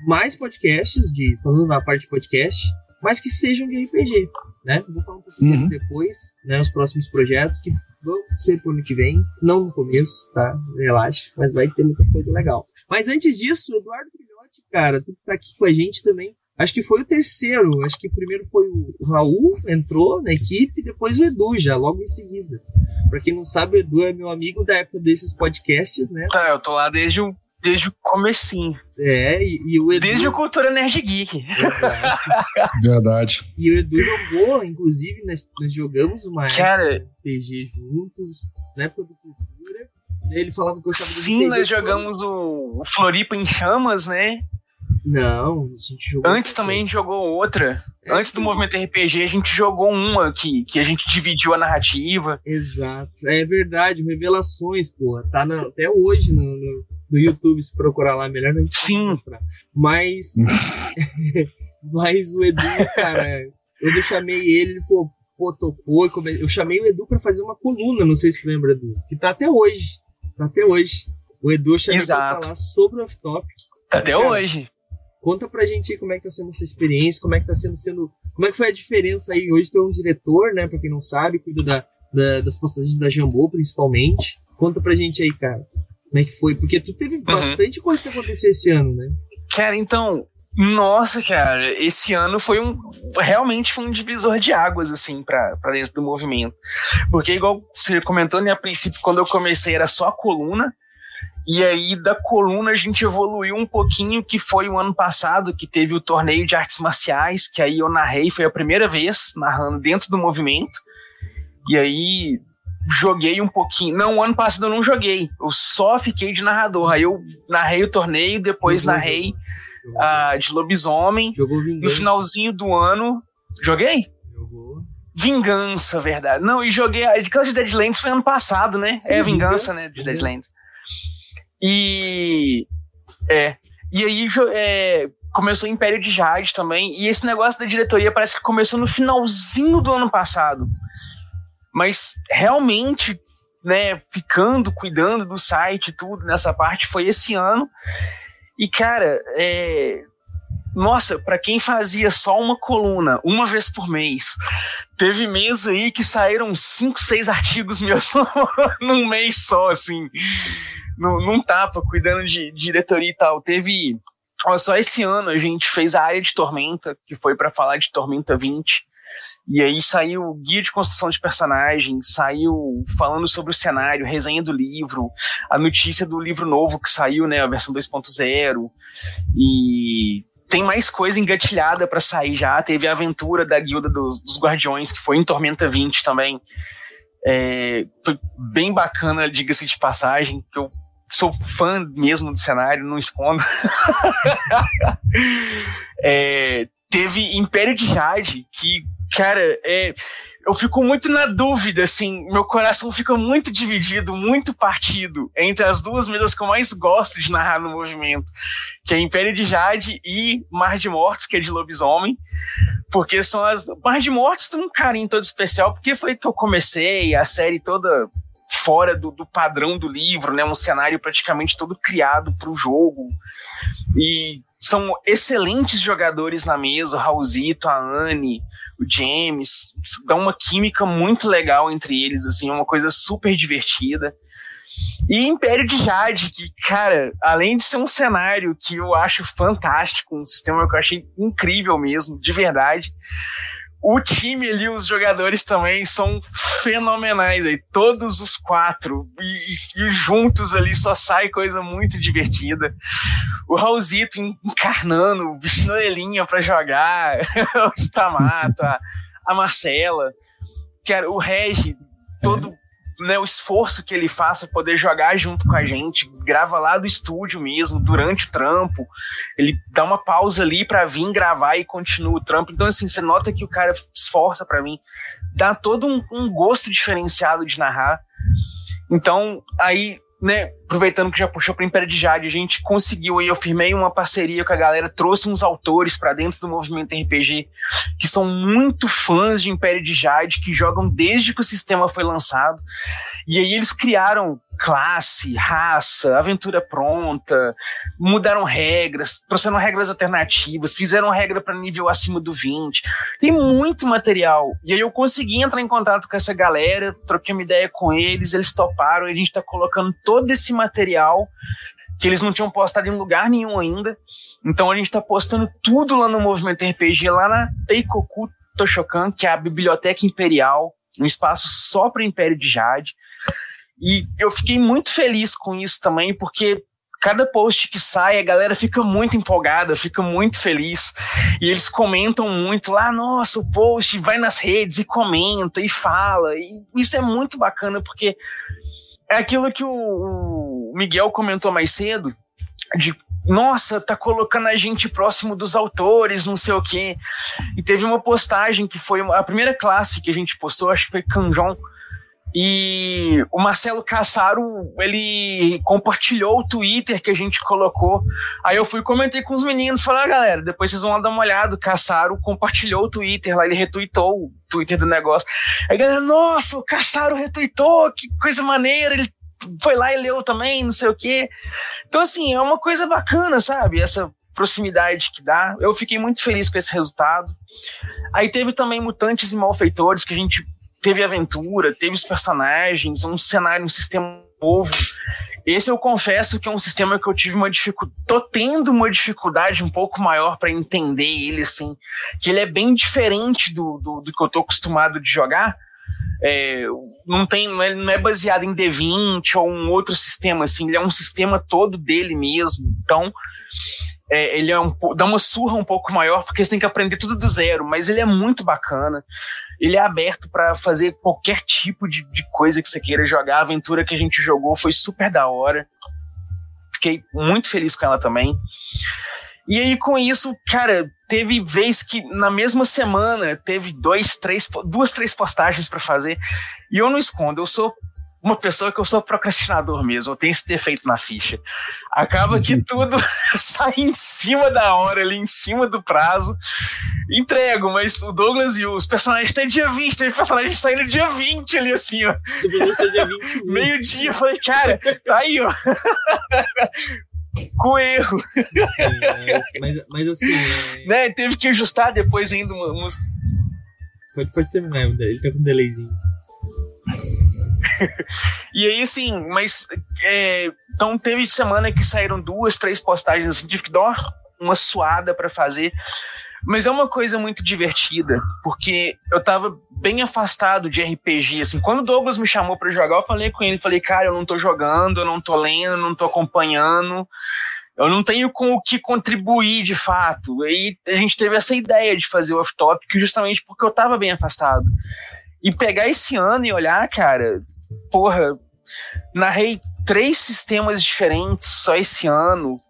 mais podcasts, de falando na parte de podcast, mas que sejam de RPG, né? Vou falar um pouquinho Uhum. depois, né? Os próximos projetos que vão ser pro ano que vem, não no começo, tá? Relaxa, mas vai ter muita coisa legal. Mas antes disso, Eduardo Filhote, cara, tu que tá aqui com a gente também. Acho que foi o terceiro. Acho que primeiro foi o Raul, entrou na equipe, depois o Edu, já logo em seguida. Pra quem não sabe, o Edu é meu amigo da época desses podcasts, né? Tá, eu tô lá desde o, desde o comecinho. É, e, e o Edu. Desde o Cultura Nerd Geek. Exato. Verdade. E o Edu jogou, inclusive, nós, nós jogamos uma Cara, RPG juntos, na época do Cultura. Ele falava que gostava de sim, RPG. nós jogamos o, o Floripa em Chamas, né? Não, a gente jogou. Antes também a gente jogou outra. É, Antes do movimento RPG, a gente jogou uma que, que a gente dividiu a narrativa. Exato. É verdade, Revelações, porra. Tá na- até hoje no, no, no YouTube, se procurar lá, melhor gente Sim. Mas. mas o Edu, cara, eu chamei ele, ele falou, pô, topou. Eu chamei o Edu pra fazer uma coluna, não sei se tu lembra, Edu. Que tá até hoje. Tá até hoje. O Edu chamou pra Exato. falar sobre o off-topic. Tá Até Cara, hoje. Conta pra gente aí como é que tá sendo essa experiência, como é que tá sendo, sendo como é que foi a diferença aí? Hoje tu é um diretor, né, pra quem não sabe, cuida da, da- das postagens da Jambô, principalmente. Conta pra gente aí, cara. Como é que foi? Porque tu teve bastante coisa que aconteceu esse ano, né? Cara, então, nossa, cara, esse ano foi um. Realmente foi um divisor de águas, assim, pra, pra dentro do movimento. Porque, igual você comentou, né, a princípio, quando eu comecei era só a coluna. E aí, da coluna, a gente evoluiu um pouquinho, que foi o ano passado, que teve o torneio de artes marciais, que aí eu narrei, foi a primeira vez narrando dentro do movimento. E aí, joguei um pouquinho. Não, o ano passado eu não joguei. Eu só fiquei de narrador. Aí eu narrei o torneio, depois Jogou, narrei ah, de lobisomem. No finalzinho do ano. Joguei? Jogou. Vingança, verdade. Não, e joguei. A de Clash of Deadlands foi ano passado, né? Sim, é Vingança, Vingança, né? De. Deadlands. E. É. E aí é, começou o Império de Jade também. E esse negócio da diretoria parece que começou no finalzinho do ano passado. Mas realmente, né, ficando, cuidando do site tudo nessa parte foi esse ano. E, cara, é. Nossa, pra quem fazia só uma coluna, uma vez por mês, teve mês aí que saíram cinco, seis artigos meus num mês só, assim, num, num tapa, cuidando de, diretoria e tal. Teve, ó, só esse ano a gente fez a área de Tormenta, que foi pra falar de Tormenta 20. E aí saiu o guia de construção de personagens, saiu falando sobre o cenário, resenha do livro, a notícia do livro novo que saiu, né, a versão 2.0. E tem mais coisa engatilhada pra sair já. Teve a aventura da Guilda dos, dos Guardiões, que foi em Tormenta 20 também. É, foi bem bacana, diga-se de passagem, que eu sou fã mesmo do cenário, não escondo. É, teve Império de Jade, que, cara, é, eu fico muito na dúvida, assim, meu coração fica muito dividido, muito partido entre as duas mesas que eu mais gosto de narrar no movimento, que é Império de Jade e Mar de Mortos, que é de lobisomem, porque são as... Mar de Mortos tem um carinho todo especial, porque foi que eu comecei a série toda fora do, do padrão do livro, né, um cenário praticamente todo criado para o jogo, e são excelentes jogadores na mesa, o Raulzito, a Anne, o James, dá uma química muito legal entre eles, assim, é uma coisa super divertida. E Império de Jade, que, cara, além de ser um cenário que eu acho fantástico, um sistema que eu achei incrível mesmo, de verdade, o time ali, os jogadores também são fenomenais aí, todos os quatro, e, e juntos ali só sai coisa muito divertida. O Raulzito encarnando, vestindo orelhinha pra jogar, o Stamata, a Marcela, o Regi, todo né, o esforço que ele faz para poder jogar junto com a gente, grava lá do estúdio mesmo, durante o trampo, ele dá uma pausa ali para vir gravar e continua o trampo. Então, assim, você nota que o cara esforça para mim, dá todo um, um gosto diferenciado de narrar. Então, aí, né, aproveitando que já puxou para Império de Jade, a gente conseguiu aí, eu firmei uma parceria com a galera, trouxe uns autores para dentro do movimento RPG que são muito fãs de Império de Jade, que jogam desde que o sistema foi lançado. E aí eles criaram classe, raça, aventura pronta, mudaram regras, trouxeram regras alternativas, fizeram regra para nível acima do 20. Tem muito material. E aí eu consegui entrar em contato com essa galera, troquei uma ideia com eles, eles toparam, e a gente tá colocando todo esse material que eles não tinham postado em lugar nenhum ainda. Então a gente tá postando tudo lá no Movimento RPG, lá na Teikoku Toshokan, que é a Biblioteca Imperial, um espaço só para Império de Jade. E eu fiquei muito feliz com isso também, porque cada post que sai, a galera fica muito empolgada, fica muito feliz. E eles comentam muito lá, nossa, o post vai nas redes e comenta e fala. E isso é muito bacana, porque é aquilo que o Miguel comentou mais cedo, de nossa, tá colocando a gente próximo dos autores, não sei o quê. E teve uma postagem que foi a primeira classe que a gente postou, acho que foi Canjon. E o Marcelo Cassaro, ele compartilhou o Twitter que a gente colocou. Aí eu fui comentei com os meninos, falei, ah, galera, depois vocês vão lá dar uma olhada. O Cassaro compartilhou o Twitter lá, ele retweetou o Twitter do negócio. Aí a galera, nossa, o Cassaro retweetou, que coisa maneira, ele foi lá e leu também, não sei o quê. Então, assim, é uma coisa bacana, sabe? Essa proximidade que dá. Eu fiquei muito feliz com esse resultado. Aí teve também Mutantes e Malfeitores, que a gente teve aventura, teve os personagens, um cenário, um sistema novo, Esse eu confesso que é um sistema que eu tive uma dificuldade. Tô tendo uma dificuldade um pouco maior para entender ele, assim. Que ele é bem diferente do, do, do que eu tô acostumado de jogar. É, não tem não é, é baseado em D20 ou um outro sistema assim ele é um sistema todo dele mesmo então é, ele é um dá uma surra um pouco maior porque você tem que aprender tudo do zero mas ele é muito bacana ele é aberto para fazer qualquer tipo de, de coisa que você queira jogar. A aventura que a gente jogou foi super da hora. Fiquei muito feliz com ela também. E aí, com isso, cara, teve vez que na mesma semana teve dois, três, duas, três postagens para fazer. E eu não escondo, eu sou uma pessoa que eu sou procrastinador mesmo, eu tenho esse defeito na ficha. Acaba que tudo sai em cima da hora, ali, em cima do prazo. Entrego, mas o Douglas e os personagens têm dia 20, tem personagens saindo dia 20 ali, assim, ó. Meio-dia, eu falei, cara, tá aí, ó. com erro. Sim, mas, mas, mas assim. É... Né? Teve que ajustar depois ainda umas. Pode, pode terminar, ele tá com um delayzinho. e aí, assim, mas. É, então teve semana que saíram duas, três postagens assim, tive que dar uma suada para fazer. Mas é uma coisa muito divertida, porque eu tava bem afastado de RPG, assim. Quando o Douglas me chamou para jogar, eu falei com ele, falei, cara, eu não tô jogando, eu não tô lendo, não tô acompanhando, eu não tenho com o que contribuir de fato. E a gente teve essa ideia de fazer o off-topic justamente porque eu tava bem afastado. E pegar esse ano e olhar, cara, porra, narrei três sistemas diferentes só esse ano,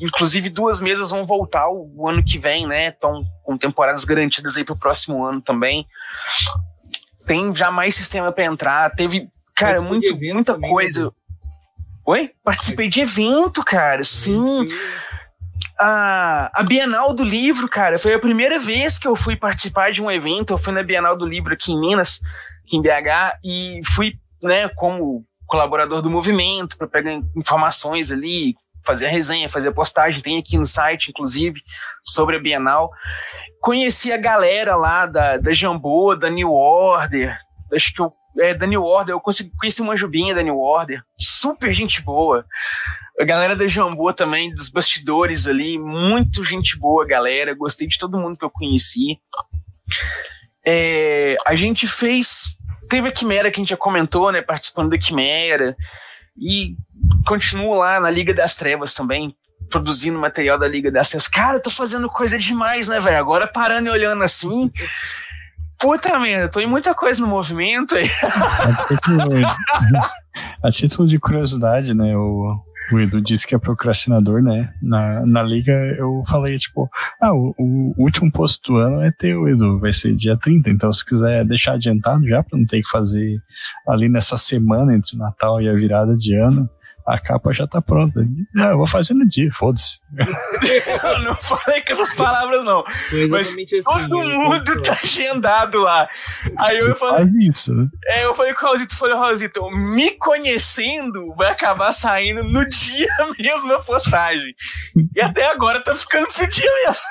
Inclusive, duas mesas vão voltar o, ano que vem, né? Estão com temporadas garantidas aí pro próximo ano também. Tem já mais sistema para entrar. Teve, cara, muito, muita também, coisa. Né? Oi? Participei de evento, cara. Sim. A, a Bienal do Livro, cara, foi a primeira vez que eu fui participar de um evento. Eu fui na Bienal do Livro aqui em Minas, aqui em BH, e fui, né, como colaborador do movimento, para pegar informações ali, fazer a resenha, fazer a postagem, tem aqui no site, inclusive, sobre a Bienal. Conheci a galera lá da, da Jambô, da New Order, acho que eu, é, da New Order, eu consegui, conheci uma Jubinha da New Order, super gente boa. A galera da Jambô também, dos bastidores ali, muito gente boa, galera, gostei de todo mundo que eu conheci. É, a gente fez, teve a Quimera que a gente já comentou, né, participando da Quimera, e continuo lá na Liga das Trevas também, produzindo material da Liga das Trevas. Cara, eu tô fazendo coisa demais, né, velho? Agora parando e olhando assim. Puta merda, tô em muita coisa no movimento aí. A título de curiosidade, né, o, o Edu disse que é procrastinador, né? Na, na liga eu falei, tipo, ah, o, o último posto do ano é teu, Edu, vai ser dia 30, então se quiser deixar adiantado já pra não ter que fazer ali nessa semana entre Natal e a virada de ano, a capa já tá pronta. Não, eu vou fazer no dia, foda-se. eu não falei com essas palavras, não. Mas assim, todo mundo tá agendado lá. Aí eu falei. Faz isso, né? É, eu falei com o Raulzito, falei, Raulzito, me conhecendo vai acabar saindo no dia mesmo a postagem. E até agora tá ficando pro dia mesmo.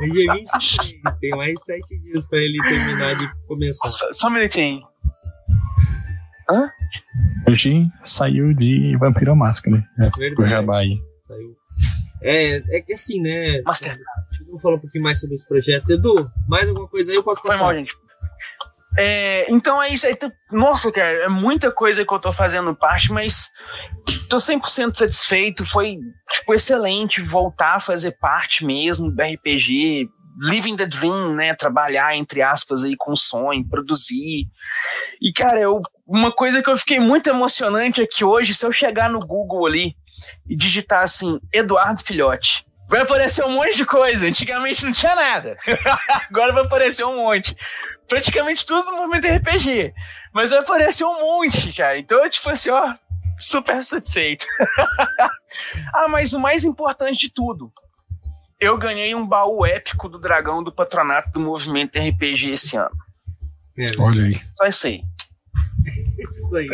É dia 23, tem mais sete dias pra ele terminar de começar. Só, só um minutinho. Hã? Hoje saiu de Vampiro Máscara, né? Por Jabá aí. Saiu. É, é que assim, né? Master. Vamos falar um pouquinho mais sobre os projetos. Edu, mais alguma coisa aí eu posso passar? Foi mal, gente. É, então é isso aí. Nossa, cara, é muita coisa que eu tô fazendo parte, mas tô 100% satisfeito. Foi, tipo, excelente voltar a fazer parte mesmo do RPG, living the dream, né? Trabalhar, entre aspas, aí com o sonho, produzir. E, cara, eu, uma coisa que eu fiquei muito emocionante é que hoje, se eu chegar no Google ali e digitar assim, Eduardo Filhote, vai aparecer um monte de coisa. Antigamente não tinha nada. Agora vai aparecer um monte. Praticamente tudo no movimento RPG. Mas vai aparecer um monte, cara. Então, tipo assim, ó, super satisfeito. ah, mas o mais importante de tudo, eu ganhei um baú épico do dragão do patronato do movimento RPG esse ano. É, Olha aí. Só isso aí. isso aí.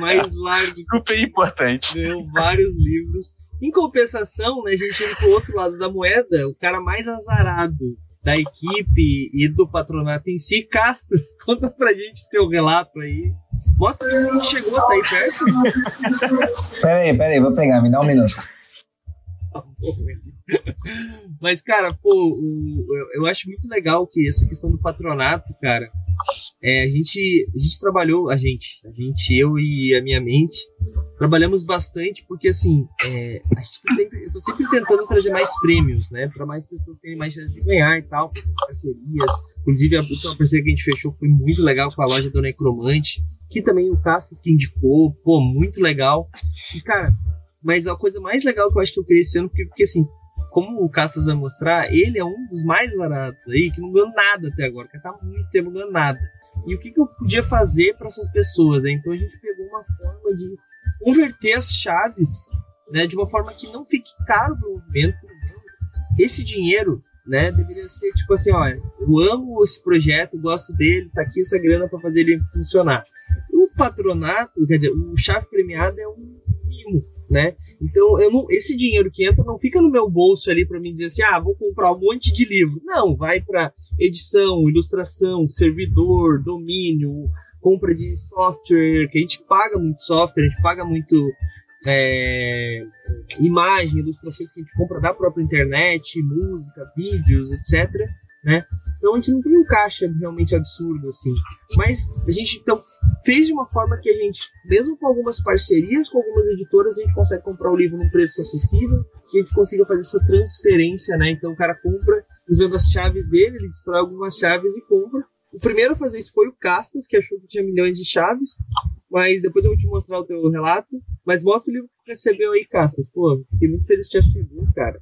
Mais largo. Super importante. Ganhou vários livros. Em compensação, né, a gente indo pro outro lado da moeda, o cara mais azarado da equipe e do patronato em si, Castas, conta pra gente teu relato aí. Mostra que a gente chegou, tá aí perto. Pera aí, pera aí, vou pegar, me dá um minuto. Mas, cara, pô, o- eu, acho muito legal que essa questão do patronato, cara. É, a gente, a gente trabalhou, a gente, a gente, eu e a minha mente, trabalhamos bastante porque, assim, é, a gente tá sempre, eu tô sempre tentando trazer mais prêmios, né, para mais pessoas terem mais chance de ganhar e tal, parcerias. Inclusive, a última parceria que a gente fechou foi muito legal com a loja do Necromante, que também o Castas que indicou, pô, muito legal. E, cara, mas a coisa mais legal que eu acho que eu queria esse ano, porque, porque assim, como o Castas vai mostrar, ele é um dos mais zarados aí, que não ganhou nada até agora, que tá muito tempo ganhando nada. E o que, que eu podia fazer para essas pessoas, né? Então a gente pegou uma forma de converter as chaves, né, de uma forma que não fique caro pro movimento. Esse dinheiro, né, deveria ser tipo assim, ó, eu amo esse projeto, gosto dele, tá aqui essa grana para fazer ele funcionar. O patronato, quer dizer, o chave premiado é um mimo, né? Então, eu não, esse dinheiro que entra não fica no meu bolso ali para mim dizer assim, ah, vou comprar um monte de livro. Não, vai para edição, ilustração, servidor, domínio, compra de software, que a gente paga muito software, a gente paga muito é, imagem, ilustrações que a gente compra da própria internet, música, vídeos, etc. Né? Então a gente não tem um caixa realmente absurdo assim. Mas a gente então fez de uma forma que a gente, mesmo com algumas parcerias com algumas editoras, a gente consegue comprar o livro num preço acessível, que a gente consiga fazer essa transferência, né? Então o cara compra usando as chaves dele, ele destrói algumas chaves e compra. O primeiro a fazer isso foi o Castas, que achou que tinha milhões de chaves, mas depois eu vou te mostrar o teu relato. Mas mostra o livro que recebeu aí, Castas. Pô, fiquei muito feliz que te chegou, cara.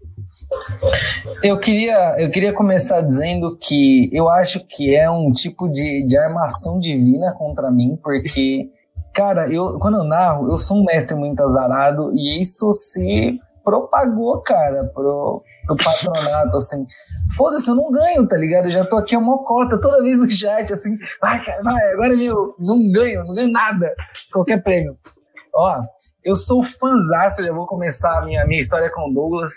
Eu queria, eu queria começar dizendo que eu acho que é um tipo de, de armação divina contra mim, porque, cara, eu, quando eu narro, eu sou um mestre muito azarado e isso se propagou, cara, pro, pro patronato, assim. Foda-se, eu não ganho, tá ligado? Eu já tô aqui a mocota toda vez no chat, assim, vai, cara, vai, agora meu, não ganho, não ganho nada, qualquer prêmio. Ó, eu sou fãzaço, eu já vou começar a minha, minha história com Douglas,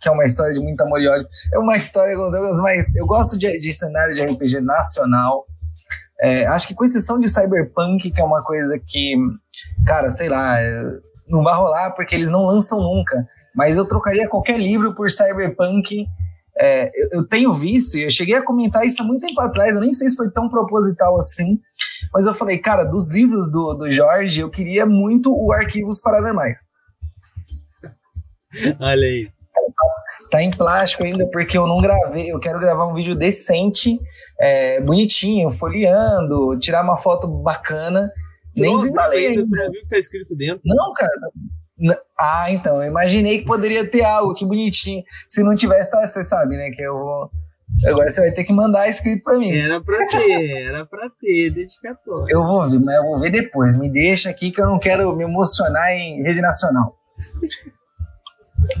que é uma história de muito amor e ódio. É uma história com Douglas, mas eu gosto de, de cenário de RPG nacional. É, acho que com exceção de Cyberpunk, que é uma coisa que, cara, sei lá, é, não vai rolar porque eles não lançam nunca. Mas eu trocaria qualquer livro por Cyberpunk. É, eu, eu tenho visto, e eu cheguei a comentar isso há muito tempo atrás, eu nem sei se foi tão proposital assim, mas eu falei, cara, dos livros do, do Jorge, eu queria muito o Arquivos Paranormais. Olha aí. Tá em plástico ainda porque eu não gravei. Eu quero gravar um vídeo decente, é, bonitinho, folheando, tirar uma foto bacana. Nem Não, desembalei ainda. tu não viu o que tá escrito dentro? Não, cara. Ah, então, eu imaginei que poderia ter algo, que bonitinho. Se não tivesse, tá, você sabe, né? Que eu vou. Agora você vai ter que mandar escrito pra mim. Era pra ter, era pra ter, dedicatório. Eu vou ver, mas eu vou ver depois. Me deixa aqui que eu não quero me emocionar em rede nacional.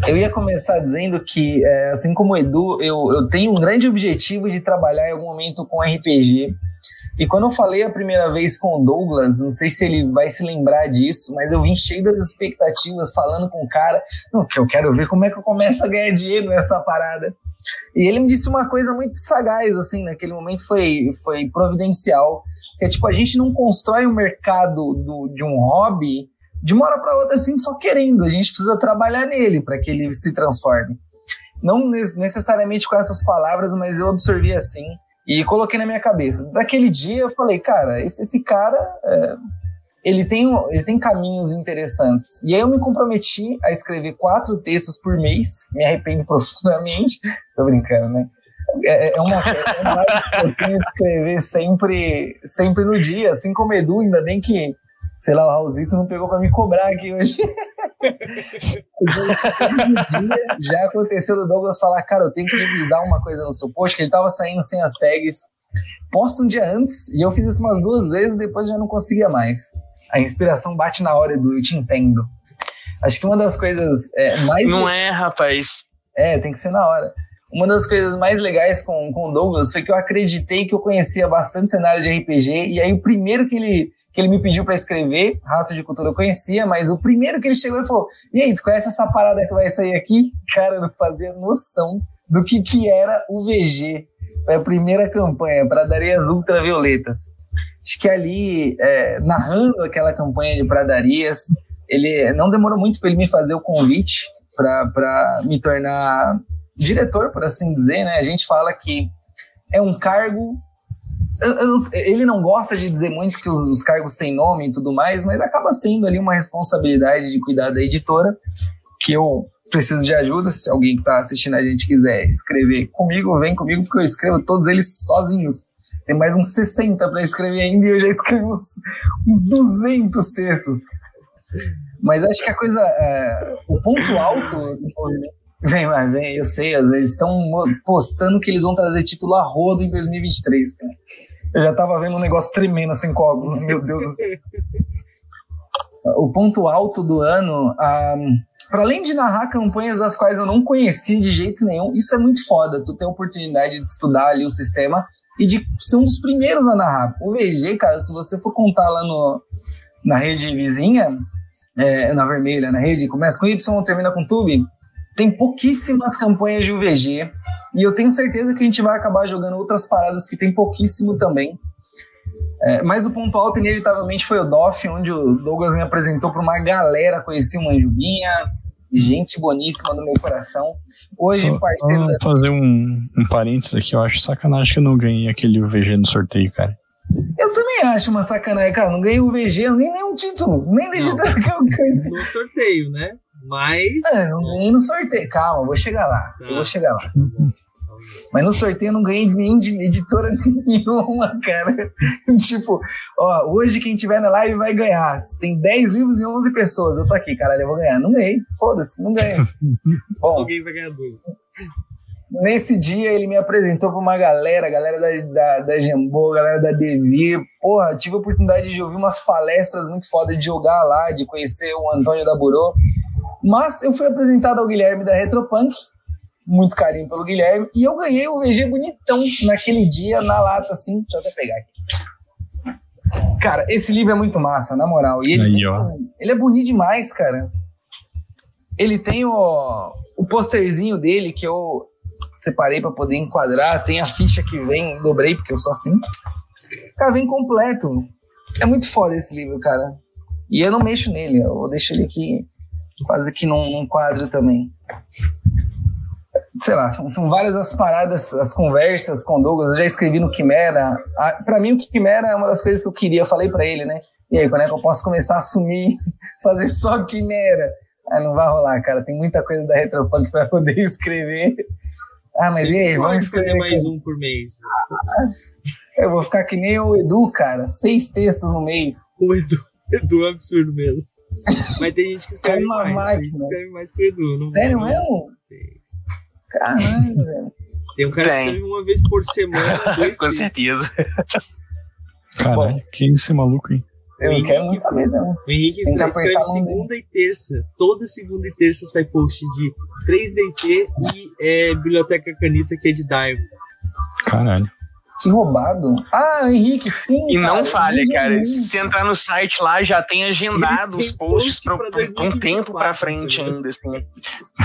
Eu ia começar dizendo que, é, assim como o Edu, eu, eu tenho um grande objetivo de trabalhar em algum momento com RPG. E quando eu falei a primeira vez com o Douglas, não sei se ele vai se lembrar disso, mas eu vim cheio das expectativas, falando com o cara, não, que eu quero ver como é que eu começo a ganhar dinheiro nessa parada. E ele me disse uma coisa muito sagaz, assim, naquele momento foi, foi providencial, que é tipo, a gente não constrói um mercado do, de um hobby de uma hora para outra assim só querendo, a gente precisa trabalhar nele para que ele se transforme. Não ne- necessariamente com essas palavras, mas eu absorvi assim e coloquei na minha cabeça. Daquele dia eu falei, cara, esse, esse cara é, ele tem, ele tem caminhos interessantes. E aí eu me comprometi a escrever quatro textos por mês, me arrependo profundamente, tô brincando, né? É, é uma, é uma que eu tenho que escrever sempre, sempre no dia, assim como Edu, ainda bem que, sei lá, o Raulzito não pegou pra me cobrar aqui hoje. Já aconteceu do Douglas falar, cara, eu tenho que revisar uma coisa no seu post, que ele tava saindo sem as tags. Posta um dia antes, e eu fiz isso umas duas vezes, depois já não conseguia mais. A inspiração bate na hora, Edu, eu te entendo. Acho que uma das coisas é, mais. Não é, rapaz. É, tem que ser na hora. Uma das coisas mais legais com, com o Douglas foi que eu acreditei que eu conhecia bastante cenário de RPG, e aí o primeiro que ele, que ele me pediu pra escrever, Rato de Cultura eu conhecia, mas o primeiro que ele chegou e falou: E aí, tu conhece essa parada que vai sair aqui? Cara, eu não fazia noção do que, que era o VG. Foi a primeira campanha, Pradarias Ultravioletas. Acho que ali, é, narrando aquela campanha de pradarias, ele não demorou muito para ele me fazer o convite para me tornar diretor, por assim dizer, né? A gente fala que é um cargo. Eu- eu ele não gosta de dizer muito que os, os cargos têm nome e tudo mais, mas acaba sendo ali uma responsabilidade de cuidar da editora, que eu preciso de ajuda. Se alguém que está assistindo a gente quiser escrever comigo, vem comigo, porque eu escrevo todos eles sozinhos. Tem mais uns 60 para escrever ainda e eu já escrevi uns, uns 200 textos. Mas acho que a coisa. é, o ponto alto do movimento. Vem, vai, vem, eu sei, eles estão postando que eles vão trazer título a rodo em 2023, cara. Eu já tava vendo um negócio tremendo assim com óculos, meu Deus. O ponto alto do ano, para além de narrar campanhas das quais eu não conhecia de jeito nenhum, isso é muito foda, tu ter a oportunidade de estudar ali o sistema e de ser um dos primeiros a narrar. O VG, cara, se você for contar lá no, na rede vizinha, é, na vermelha, na rede, começa com Y, termina com Tube, tem pouquíssimas campanhas de UVG. E eu tenho certeza que a gente vai acabar jogando outras paradas que tem pouquíssimo também. É, mas o ponto alto, inevitavelmente, foi o DOF, onde o Douglas me apresentou para uma galera. Conheci o Manjubinha, gente boníssima do meu coração. Hoje, Só- parceiro da. só fazer um, um parênteses aqui, eu acho sacanagem que eu não ganhei aquele VG no sorteio, cara. Eu também acho uma sacanagem, cara. Não ganhei o VG, nem nenhum título, nem que eu conheci. No sorteio, né? Mas. É, não ganhei no sorteio. Calma, eu vou chegar lá. Eu vou chegar lá. Mas no sorteio eu não ganhei de nenhum de editora nenhuma, cara. tipo, ó, hoje quem tiver na live vai ganhar. Tem 10 livros e 11 pessoas. Eu tô aqui, caralho, eu vou ganhar. Não ganhei. Foda-se, não ganhei. Bom, Alguém vai ganhar dois. Nesse dia ele me apresentou pra uma galera, galera da, da, da Jambô, galera da Devir. Porra, tive a oportunidade de ouvir umas palestras muito foda, de jogar lá, de conhecer o Antônio da Burô. Mas eu fui apresentado ao Guilherme da Retropunk, muito carinho pelo Guilherme, e eu ganhei o VG bonitão naquele dia, na lata, assim. Deixa eu até pegar aqui. Cara, esse livro é muito massa, na moral. E ele, Aí, ó. ele é bonito demais, cara. Ele tem o, o posterzinho dele que eu separei pra poder enquadrar. Tem a ficha que vem, dobrei porque eu sou assim. Cara, vem completo. É muito foda esse livro, cara. E eu não mexo nele, eu deixo ele aqui quase que num, num quadro também. Sei lá, são, são várias as paradas, as conversas com o Douglas. Eu já escrevi no Quimera. Ah, Pra mim, o Quimera é uma das coisas que eu queria. Eu falei pra ele, né? E aí, quando é que eu posso começar a assumir, fazer só Quimera? Ah, não vai rolar, cara. Tem muita coisa da Retropunk pra poder escrever. Ah, mas Você e aí, vamos fazer mais um por mês. Eu vou ficar que nem o Edu, cara. Seis textos no mês. O Edu, Edu é absurdo mesmo. Mas tem gente que escreve mais. Tem gente que máquina. escreve mais que o Edu. Não Sério não- mesmo? Caralho, velho. Tem um cara que Tem. escreve uma vez por semana. Dois Com certeza. Caralho, que esse maluco, hein? Eu não quero muito saber, não. O Henrique que escreve segunda e terça. Toda segunda e terça sai post de 3DT e é, Biblioteca Canita, que é de Diamond. Caralho. Que roubado. Ah, Henrique, sim. E não cara, falha, Henrique é cara. Se você entrar no site lá, já tem agendado Ele os tem posts pra um 2024, tempo pra frente ainda, assim.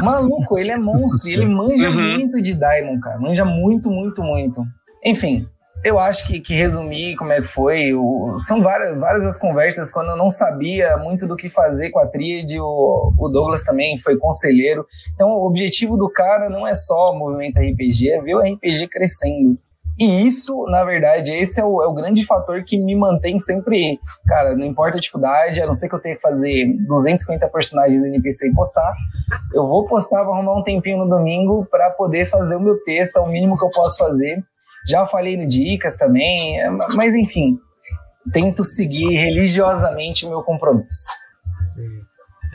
Maluco, ele é monstro. e Ele manja Uhum. muito de Diamond, cara. Manja muito, muito, muito. Enfim, eu acho que, que resumir como é que foi. o- são várias, várias as conversas quando eu não sabia muito do que fazer com a tríade. O, o Douglas também foi conselheiro. Então, o objetivo do cara não é só o movimento RPG, é ver o RPG crescendo. E isso, na verdade, esse é o, é o grande fator que me mantém sempre. Cara, não importa a dificuldade, a não ser que eu tenha que fazer 250 personagens NPC e postar. Eu vou postar, vou arrumar um tempinho no domingo para poder fazer o meu texto, é o mínimo que eu posso fazer. Já falei no Dicas também, é, mas enfim, tento seguir religiosamente o meu compromisso.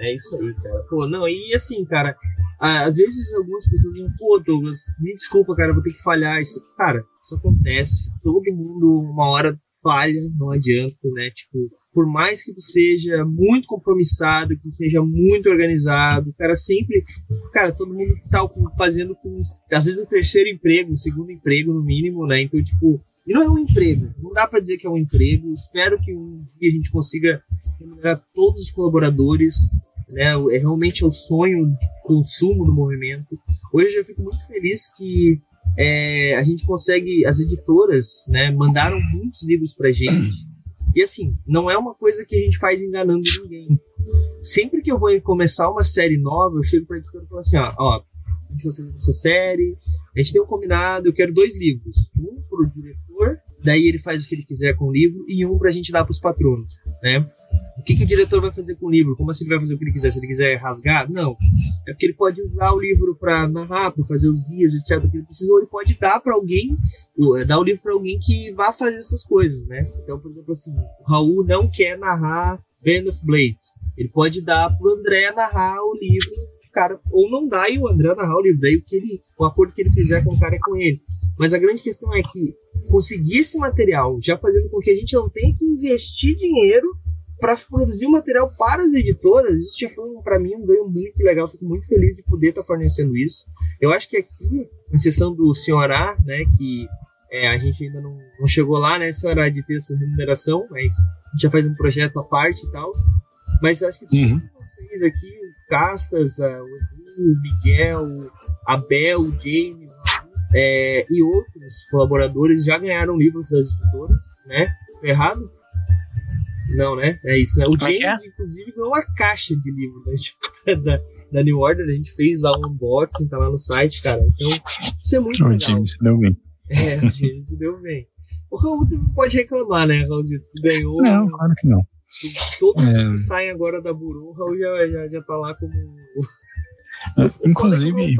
É isso aí, cara. Pô, não, e assim, cara, às vezes algumas pessoas dizem, pô, Douglas, me desculpa, cara, vou ter que falhar. Isso, cara, isso acontece. Todo mundo, uma hora, falha, não adianta, né? Tipo, por mais que tu seja muito compromissado, que tu seja muito organizado, cara, sempre. Cara, todo mundo tá fazendo com, às vezes, o terceiro emprego, o segundo emprego, no mínimo, né? Então, tipo. E não é um emprego, não dá pra dizer que é um emprego. Espero que um dia a gente consiga remunerar todos os colaboradores, né? É realmente o sonho de consumo do movimento. Hoje eu fico muito feliz que é, a gente consegue, as editoras, né, mandaram muitos livros pra gente. E assim, não é uma coisa que a gente faz enganando ninguém. Sempre que eu vou começar uma série nova, eu chego pra editora e falo assim, ó, ó, a gente vai fazer essa série, a gente tem um combinado, eu quero dois livros. Um pro diretor, daí ele faz o que ele quiser com o livro, e um pra gente dar pros patronos, né? O que, que o diretor vai fazer com o livro? Como assim ele vai fazer o que ele quiser? Se ele quiser rasgar? Não. É porque ele pode usar o livro para narrar, para fazer os guias, etc. que ele precisa, ou ele pode dar para alguém, ou, dar o livro para alguém que vá fazer essas coisas, né? Então, por exemplo, assim, o Raul não quer narrar Band of Blade. Ele pode dar pro André narrar o livro, cara, ou não dá e o André narrar o livro. Daí o, que ele, o acordo que ele fizer com o cara é com ele. Mas a grande questão é que conseguir esse material, já fazendo com que a gente não tenha que investir dinheiro para produzir o material para as editoras, isso já foi para mim um ganho muito legal. Fico muito feliz de poder estar tá fornecendo isso. Eu acho que aqui, na sessão do Senhorá, né, que é, a gente ainda não, não, chegou lá, né, Senhorá, de ter essa remuneração, mas a gente já faz um projeto à parte e tal. Mas acho que Uhum. todos vocês aqui, o Castas, o Edu, o Miguel, Abel, o James, é, e outros colaboradores já ganharam livros das editoras, né? Errado? Não, né? É isso, né? O Como é James, inclusive, ganhou uma caixa de livro da, da, da New Order. A gente fez lá um unboxing, tá lá no site, cara. Então, isso é muito O legal. James se deu bem. É, o James se deu bem. O Raul também pode reclamar, né, Raulzito? Tu ganhou. Não, claro que não. Todos os É. que saem agora da Buru, o Raul já, já, já tá lá como. É, é Inclusive,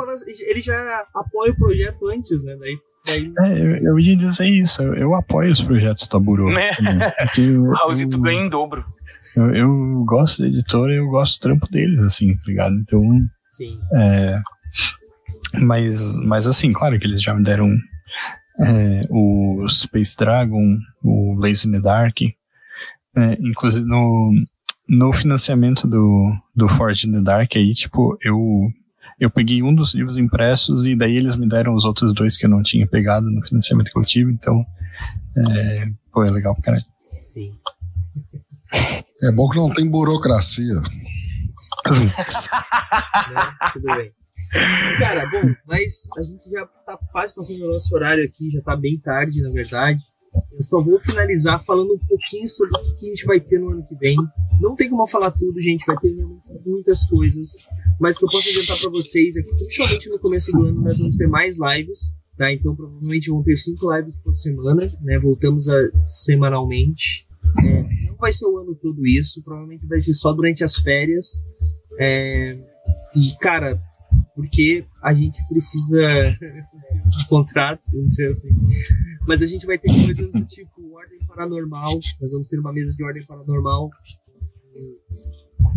ele já apoia o projeto antes, né? Daí, daí é, eu, eu ia dizer isso. Eu, eu apoio os projetos da Buru. Né? eu, O Raulzito eu, ganha em dobro. eu, eu gosto da editora e eu gosto do trampo deles, assim, tá ligado? Então, Sim. É, mas, mas assim, claro que eles já me deram é, o Space Dragon, o Lazy in the Dark. É, inclusive no, no financiamento do, do Forge in the Dark aí, tipo, eu, eu peguei um dos livros impressos e daí eles me deram os outros dois que eu não tinha pegado no financiamento coletivo, então é, pô, é legal pra caralho. Sim. É bom que não tem burocracia. né? Tudo bem. Cara, bom, mas a gente já tá quase passando o nosso horário aqui, já tá bem tarde, na verdade. Eu só vou finalizar falando um pouquinho sobre o que a gente vai ter no ano que vem. Não tem como falar tudo, gente, vai ter muitas coisas. Mas o que eu posso adiantar para vocês é que, principalmente no começo do ano, nós vamos ter mais lives, tá? Então, provavelmente vão ter cinco lives por semana, né? Voltamos a semanalmente. É, não vai ser o ano todo isso, provavelmente vai ser só durante as férias. É, e, cara, porque a gente precisa de contratos, vamos dizer assim. Mas a gente vai ter coisas do tipo ordem paranormal. Nós vamos ter uma mesa de ordem paranormal.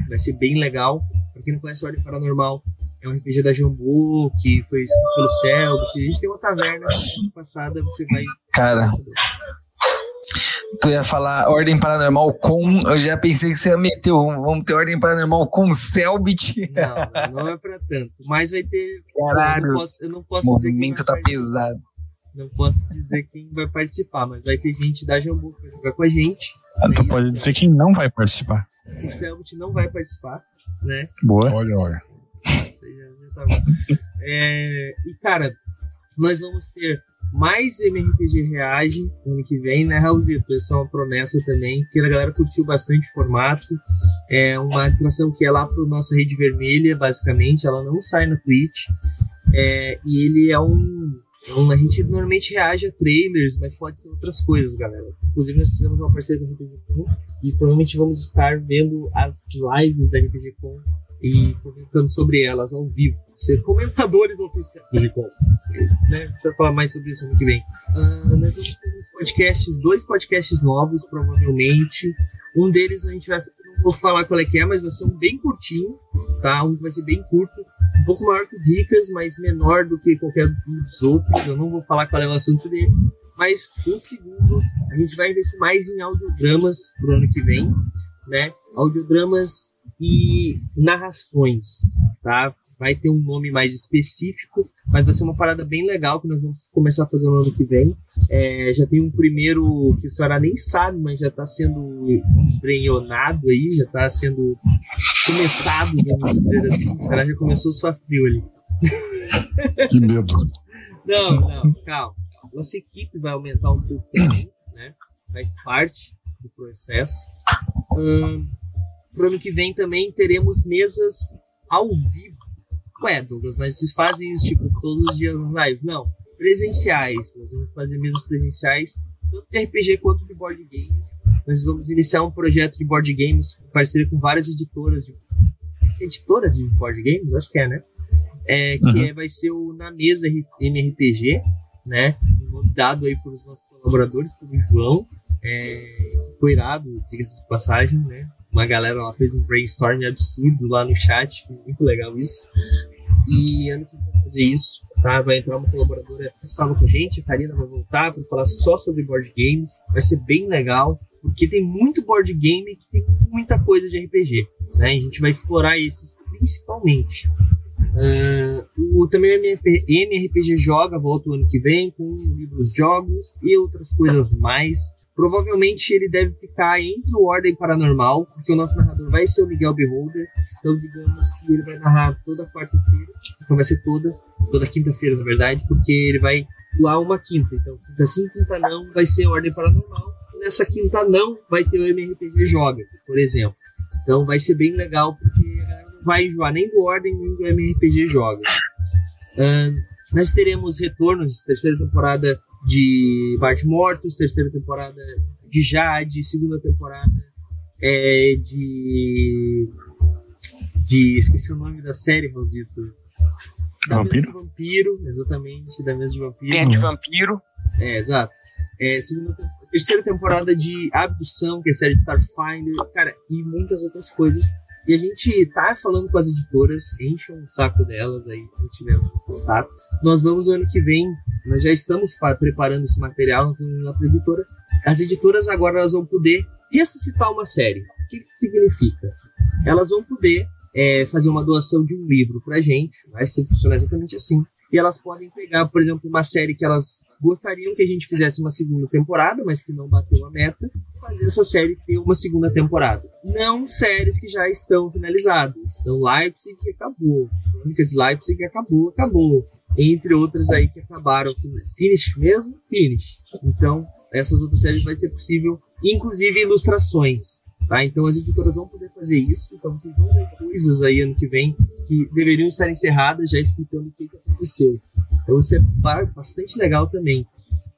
Vai ser bem legal. Pra quem não conhece Ordem Paranormal, é um RPG da Jambô, que foi escrito pelo Selbit. A gente tem uma taverna. Passada você vai. Cara, tu ia falar Ordem Paranormal com. Eu já pensei que você ia meter. Vamos ter Ordem Paranormal com Selbit. Não, não, é pra tanto. Mas vai ter. Caralho. Eu não posso, eu não posso O dizer quem movimento tá pesado. Não posso dizer quem vai participar, mas vai ter gente da Jambu que vai jogar com a gente. Ah, Tu Aí, pode dizer quem não vai participar. O Selbit não vai participar, né? Boa. Olha, olha. Tá. É, e, cara, nós vamos ter mais MRPG Reage no ano que vem, né, Raulzito? Essa é uma promessa também, porque a galera curtiu bastante o formato. É uma atração que é lá pro nossa rede vermelha, basicamente. Ela não sai na Twitch. É, e ele é um, é um- A gente normalmente reage a trailers, mas pode ser outras coisas, galera. Inclusive, nós fizemos uma parceria com a RPG Com e provavelmente vamos estar vendo as lives da RPG Com e comentando sobre elas ao vivo. Ser comentadores oficiais. RPG Com. Né? A gente vai falar mais sobre isso ano que vem. Ah, nós vamos ter uns podcasts, dois podcasts novos, provavelmente. Um deles a gente vai. Não vou falar qual é que é, mas vai ser um bem curtinho, tá? Um que vai ser bem curto, um pouco maior que Dicas, mas menor do que qualquer um dos outros. Eu não vou falar qual é o assunto dele. Mas um segundo, a gente vai investir mais em audiodramas pro ano que vem, né? Audiodramas e narrações, tá? Vai ter um nome mais específico, mas vai ser uma parada bem legal que nós vamos começar a fazer no ano que vem. É, já tem um primeiro que o senhora nem sabe, mas já está sendo embrenhonado aí, já está sendo começado, vamos dizer assim. O senhora já começou a suar frio ali. Que medo. Não, não, calma. Nossa equipe vai aumentar um pouco também, né? Faz parte. do processo. Ahn, pro ano que vem também teremos mesas ao vivo. Ué, Douglas, mas vocês fazem isso tipo todos os dias nas lives? Não, presenciais. Nós vamos fazer mesas presenciais, tanto de RPG quanto de board games. Nós vamos iniciar um projeto de board games em parceria com várias editoras de editoras de board games, acho que é, né? É, que Uhum. é- vai ser o Na Mesa MRPG, né? Dado aí pelos nossos colaboradores, pelo João. É, foi irado, diga-se de passagem, né? Uma galera lá fez um brainstorm absurdo lá no chat, foi muito legal isso. E ano que vem fazer isso, tá? Vai entrar uma colaboradora que estava com a gente, a Karina vai voltar para falar só sobre board games. Vai ser bem legal, porque tem muito board game que tem muita coisa de RPG, né? A gente vai explorar esses principalmente. Ah, o, também o MRP, MRPG Joga volta o ano que vem com livros jogos e outras coisas mais. Provavelmente ele deve ficar entre o Ordem Paranormal, porque o nosso narrador vai ser o Miguel Beholder. Então, digamos que ele vai narrar toda quarta-feira. Então, vai ser toda, toda quinta-feira, na verdade, porque ele vai lá uma quinta. Então, quinta sim, quinta não, vai ser Ordem Paranormal. Nessa quinta não, vai ter o MRPG Joga, por exemplo. Então, vai ser bem legal, porque não vai enjoar nem do Ordem, nem do MRPG Joga. Ahn, nós teremos retornos, terceira temporada de Bart Mortos, terceira temporada de Jade, segunda temporada é, de. de. esqueci o nome da série, Rosito. Da mesa Vampiro? de Vampiro, exatamente, da mesa de Vampiro. Tem de vampiro. É, exato. É, segunda, terceira temporada de Abdução, que é a série de Starfinder, cara, e muitas outras coisas. E a gente tá falando com as editoras, enchem o saco delas aí, se tivermos contato. Nós vamos ano que vem, nós já estamos preparando esse material, nós vamos pra editora. As editoras agora elas vão poder ressuscitar uma série. O que isso significa? Elas vão poder é, fazer uma doação de um livro pra gente, vai ser funcionar exatamente assim. E elas podem pegar, por exemplo, uma série que elas gostariam que a gente fizesse uma segunda temporada, mas que não bateu a meta, fazer essa série ter uma segunda temporada. Não séries que já estão finalizadas. Então, Leipzig acabou. Crônica de Leipzig acabou, acabou. Entre outras aí que acabaram. Finish mesmo? Finish. Então, essas outras séries vai ser possível, inclusive ilustrações. Tá? Então as editoras vão poder fazer isso. Então vocês vão ver coisas aí ano que vem que deveriam estar encerradas já explicando o que, que aconteceu. Então isso é ba- bastante legal também.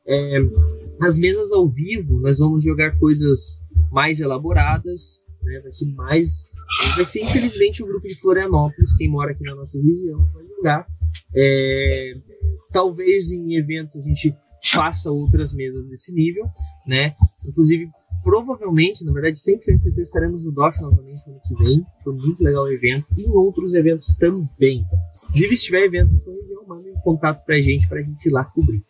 É, nas mesas ao vivo, nós vamos jogar coisas mais elaboradas, né? vai ser mais. Vai ser infelizmente o grupo de Florianópolis, quem mora aqui na nossa região, vai jogar. É, talvez em eventos a gente faça outras mesas desse nível, né? Inclusive, provavelmente, na verdade, 100% certeza estaremos no DOF novamente no ano que vem. Foi muito legal o evento. E em outros eventos também. Inclusive, se tiver evento na sua região, manda um contato pra gente, pra gente ir lá cobrir.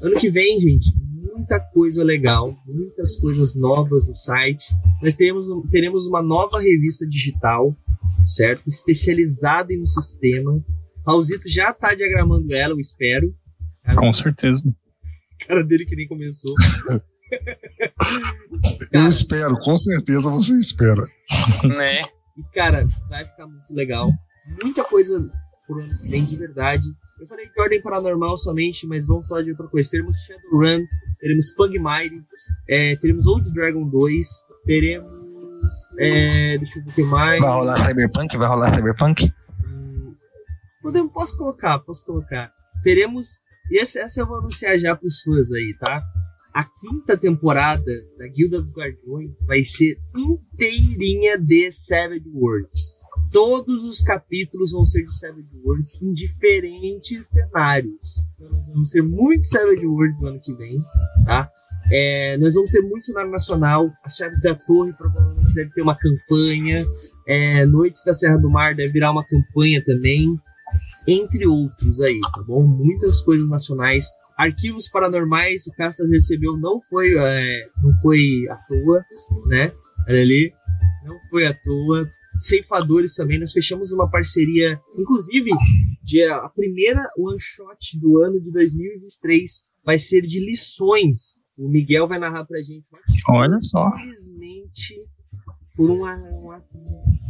Ano que vem, gente, muita coisa legal, muitas coisas novas no site. Nós teremos, teremos uma nova revista digital, certo? Especializada em um sistema. Raulzito já tá diagramando ela, eu espero. Com certeza. cara dele que nem começou. Eu espero, com certeza você espera. né? E, cara, vai ficar muito legal. Muita coisa por ano que vem, de verdade. Eu falei de ordem paranormal somente, mas vamos falar de outra coisa. Teremos Shadowrun, teremos Pugmire, é, teremos Old Dragon 2, teremos. É, deixa eu ver o que mais. Vai rolar Cyberpunk? Vai rolar Cyberpunk? Podemos, posso colocar, posso colocar. Teremos. E essa, essa eu vou anunciar já pros fãs aí, tá? A quinta temporada da Guilda dos Guardiões vai ser inteirinha de Savage Worlds. Todos os capítulos vão ser de Savage Worlds em diferentes cenários. Então nós vamos ter muitos Savage Worlds no ano que vem, tá? É, nós vamos ter muito cenário nacional. As Chaves da Torre provavelmente deve ter uma campanha. É, Noites da Serra do Mar deve virar uma campanha também entre outros aí, tá bom? Muitas coisas nacionais. Arquivos Paranormais, o Castas recebeu, não foi, é, não foi à toa, né? Olha ali, não foi à toa. Ceifadores também, nós fechamos uma parceria, inclusive, de, a primeira one shot do ano de 2023 vai ser de lições. O Miguel vai narrar pra gente. Olha só. Infelizmente, por uma, uma,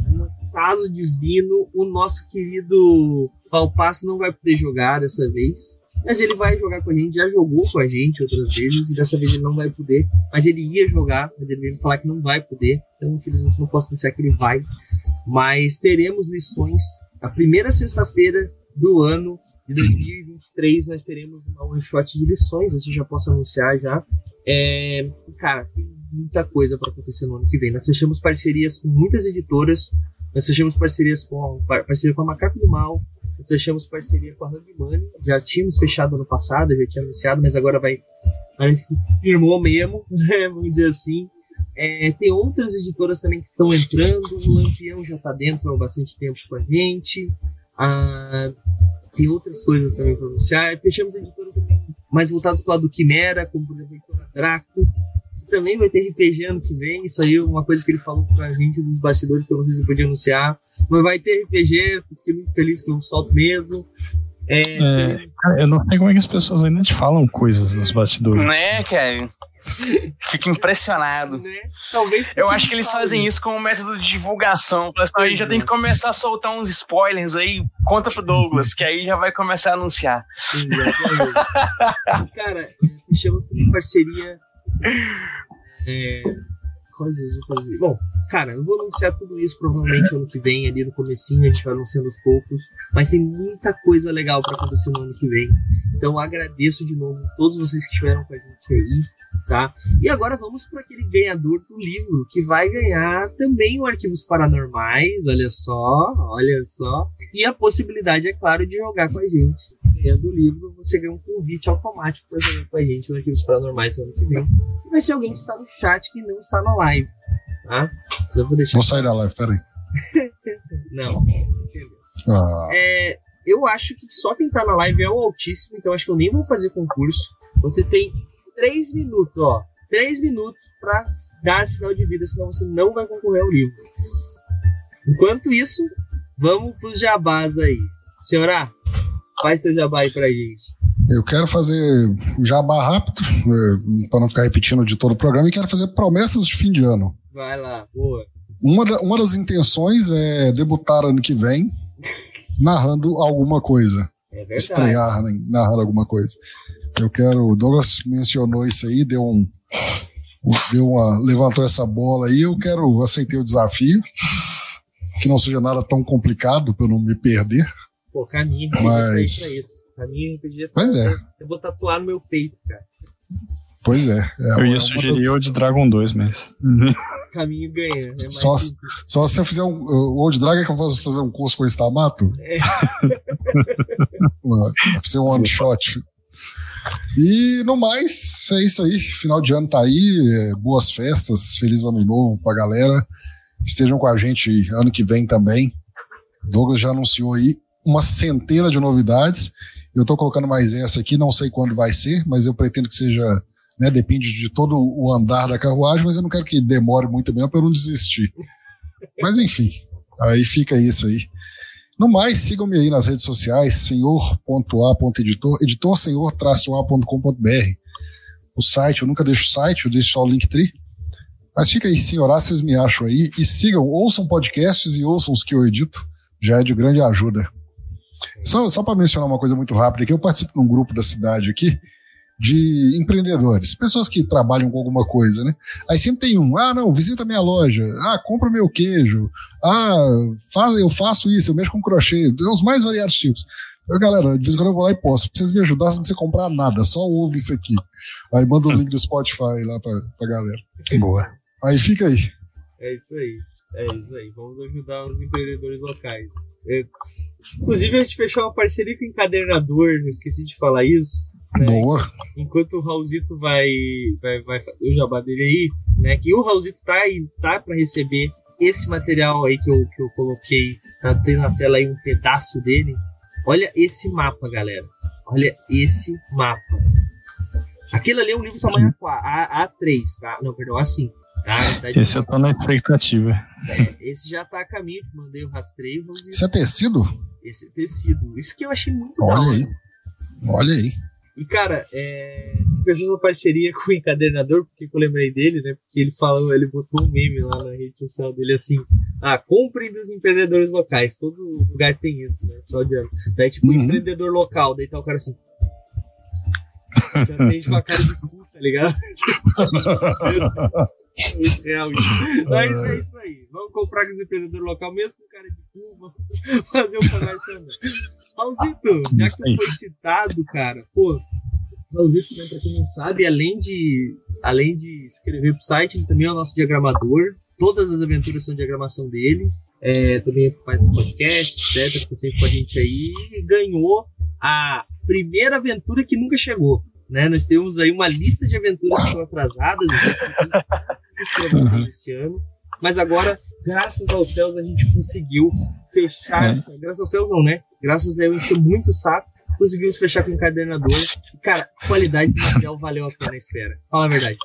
um caso divino, o nosso querido Valpasso não vai poder jogar dessa vez. Mas ele vai jogar com a gente, já jogou com a gente outras vezes, e dessa vez ele não vai poder. Mas ele ia jogar, mas ele veio me falar que não vai poder. Então, infelizmente, não posso anunciar que ele vai. Mas teremos lições. A primeira sexta-feira do ano de 2023, nós teremos uma one shot de lições. Isso já posso anunciar já. É, cara, tem muita coisa para acontecer no ano que vem. Nós fechamos parcerias com muitas editoras. Nós fechamos parcerias com parceria com a Macaco do Mal, fechamos parceria com a Hang Money. Já tínhamos fechado ano passado, já tinha anunciado, mas agora vai. Parece que firmou mesmo, né? Vamos dizer assim. É, tem outras editoras também que estão entrando. O Lampião já está dentro há bastante tempo com a gente. Ah, tem outras coisas também para anunciar. Fechamos editoras também mais voltadas para o lado do Quimera, como por exemplo a Draco. Também vai ter RPG ano que vem. Isso aí é uma coisa que ele falou pra gente dos bastidores que eu não sei se eu podia anunciar. Mas vai ter RPG, fiquei muito feliz que eu solto mesmo. É, É, cara, eu não sei como é que as pessoas ainda te falam coisas nos bastidores. Né, cara? Fico impressionado. né? Talvez Eu acho que eles fazem isso como método de divulgação. Fala assim, "Não, a gente já tem que começar a soltar uns spoilers aí. Conta pro Douglas, que aí já vai começar a anunciar. Exatamente. Cara, é, fechamos também parceria. É, coisas outras. Bom, cara, eu vou anunciar tudo isso provavelmente ano que vem, ali no comecinho, a gente vai anunciando aos poucos. Mas tem muita coisa legal pra acontecer no ano que vem. Então agradeço de novo todos vocês que estiveram com a gente aí, tá? E agora vamos para aquele ganhador do livro, que vai ganhar também o Arquivos Paranormais, olha só, olha só. E a possibilidade, é claro, de jogar com a gente. Ganhando o livro, você ganha um convite automático para jogar com a gente no Arquivos Paranormais no ano que vem. E vai ser alguém que está no chat que não está na live, tá? Então eu vou deixar. Vou sair da live, peraí. Não. Ah, É, eu acho que só quem tá na live é o Altíssimo, então acho que eu nem vou fazer concurso. Você tem três minutos, ó. Três minutos pra dar sinal de vida, senão você não vai concorrer ao livro. Enquanto isso, vamos pros jabás aí. Senhora, faz seu jabá aí pra gente. eu quero fazer jabá rápido, eh, para não ficar repetindo de todo o programa, e quero fazer promessas de fim de ano. Vai lá, boa. Uma, da- uma das intenções é debutar ano que vem narrando alguma coisa. É verdade. Estrear né, narrando alguma coisa. Eu quero. O Douglas mencionou isso aí, deu um. Deu uma, levantou essa bola aí. Eu quero. Aceitei o desafio. Que não seja nada tão complicado para eu não me perder. Pô, caminho RPG Mas- aí pra isso. Caminho RPG tá Pois é. Eu vou tatuar no meu peito, cara. Pois é. é Eu ia uma sugerir das- o de Dragon 2, mas. Caminho ganha. É mais Só- simples. Só se eu fizer um. O Old Dragon é que eu posso fazer um curso com o Stamato? É. Fazer um one shot. E no mais, é isso aí. Final de ano tá aí. é, boas festas, feliz ano novo pra galera. Estejam com a gente ano que vem também. Douglas já anunciou aí uma centena de novidades. Eu tô colocando mais essa aqui, não sei quando vai ser, mas eu pretendo que seja. Né, depende de todo o andar da carruagem, mas eu não quero que demore muito mesmo para eu não desistir. Mas enfim, aí fica isso aí. No mais, sigam-me aí nas redes sociais, senhor.a.editor, editor senhor-a.com.br. O site, eu nunca deixo o site, eu deixo só o Linktree. Mas fica aí, senhorá, vocês me acham aí. E sigam, ouçam podcasts e ouçam os que eu edito. Já é de grande ajuda. Só, só para mencionar uma coisa muito rápida aqui, eu participo de um grupo da cidade aqui de empreendedores, pessoas que trabalham com alguma coisa, né? Aí sempre tem um, ah, não, visita minha loja, ah, compra meu queijo, ah, faz, eu faço isso, eu mexo com crochê, tem os mais variados tipos. Eu, galera, de vez em quando eu vou lá e posto, pra vocês me ajudar, sem você comprar nada, só ouve isso aqui. Aí manda o link do Spotify lá pra, pra galera. Boa. Aí fica aí. É isso aí. É isso aí. Vamos ajudar os empreendedores locais. É, Inclusive, a gente fechou uma parceria com o encadernador, não esqueci de falar isso. né? Boa. Enquanto o Raulzito vai, vai, vai fazer o jabá dele aí, né? Que o Raulzito tá, aí, tá para receber esse material aí que eu, que eu coloquei. Tá tendo na tela aí um pedaço dele. Olha esse mapa, galera. Olha esse mapa. Aquele ali é um livro tamanho A4, A, A3, tá? Não, perdão, A5. Tá? Tá Esse eu tô na expectativa. é, esse já tá a caminho, te mandei o rastreio. Isso é tecido? Esse tecido. Isso que eu achei muito da Olha hora. aí. Olha aí. E, cara, é... fechou essa parceria com o encadernador, porque eu lembrei dele, né? Porque ele falou, ele botou um meme lá na rede social dele assim: ah, comprem dos empreendedores locais. Todo lugar tem isso, né? Final de ano. Daí, tipo, Uhum. empreendedor local, daí tá o cara assim. Já atende com a cara de cu, tá ligado? Muito real isso. Mas é isso aí. Vamos comprar com os empreendedores local, mesmo com cara de cu, vamos fazer comércio também. Raulzito, já que tu foi citado, cara, pô, Raulzito, né, pra quem não sabe, além de, além de escrever pro site, ele também é o nosso diagramador. Todas as aventuras são diagramação dele. É, também faz um podcast, etc. Tá sempre com a gente aí. E ganhou a primeira aventura que nunca chegou. Né? Nós temos aí uma lista de aventuras que estão atrasadas. Uhum. esse ano. Mas agora, graças aos céus, a gente conseguiu fechar. É. Essa, graças aos céus, não, né? Graças a eu encher muito o saco, conseguimos fechar com o encadernador. E, cara, a qualidade do material valeu a pena a espera. Fala a verdade.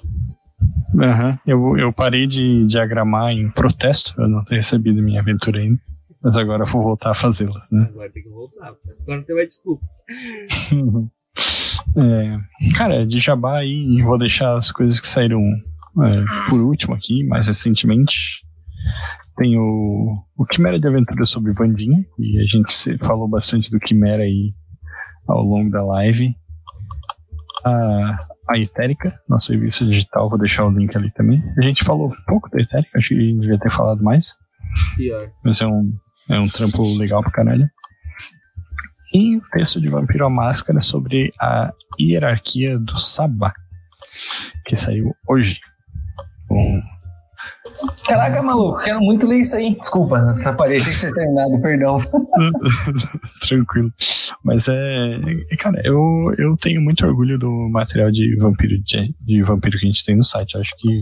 Aham. Eu, eu parei de diagramar em protesto, eu não tenho recebido minha aventura ainda. Mas agora eu vou voltar a fazê-la, né? Agora tem que voltar. Agora não tem mais desculpa. É, cara, de jabá aí, vou deixar as coisas que saíram é, por último aqui, mais recentemente. Tem o, o Quimera de Aventura sobre Vandinha, e a gente falou bastante do Quimera aí ao longo da live. A, a Etérica, nossa revista digital, vou deixar o link ali também. A gente falou pouco da Etérica, acho que devia ter falado mais. Pior. Mas é um, é um trampo legal pra caralho. E o texto de Vampiro à Máscara sobre a hierarquia do Sabá, que saiu hoje. Bom, Caraca, maluco, quero muito ler isso aí. Desculpa, atrapalhei, achei que vocês terminado, perdão. tranquilo. Mas é. é, Cara, eu, eu tenho muito orgulho do material de vampiro, de, de vampiro que a gente tem no site. Eu acho que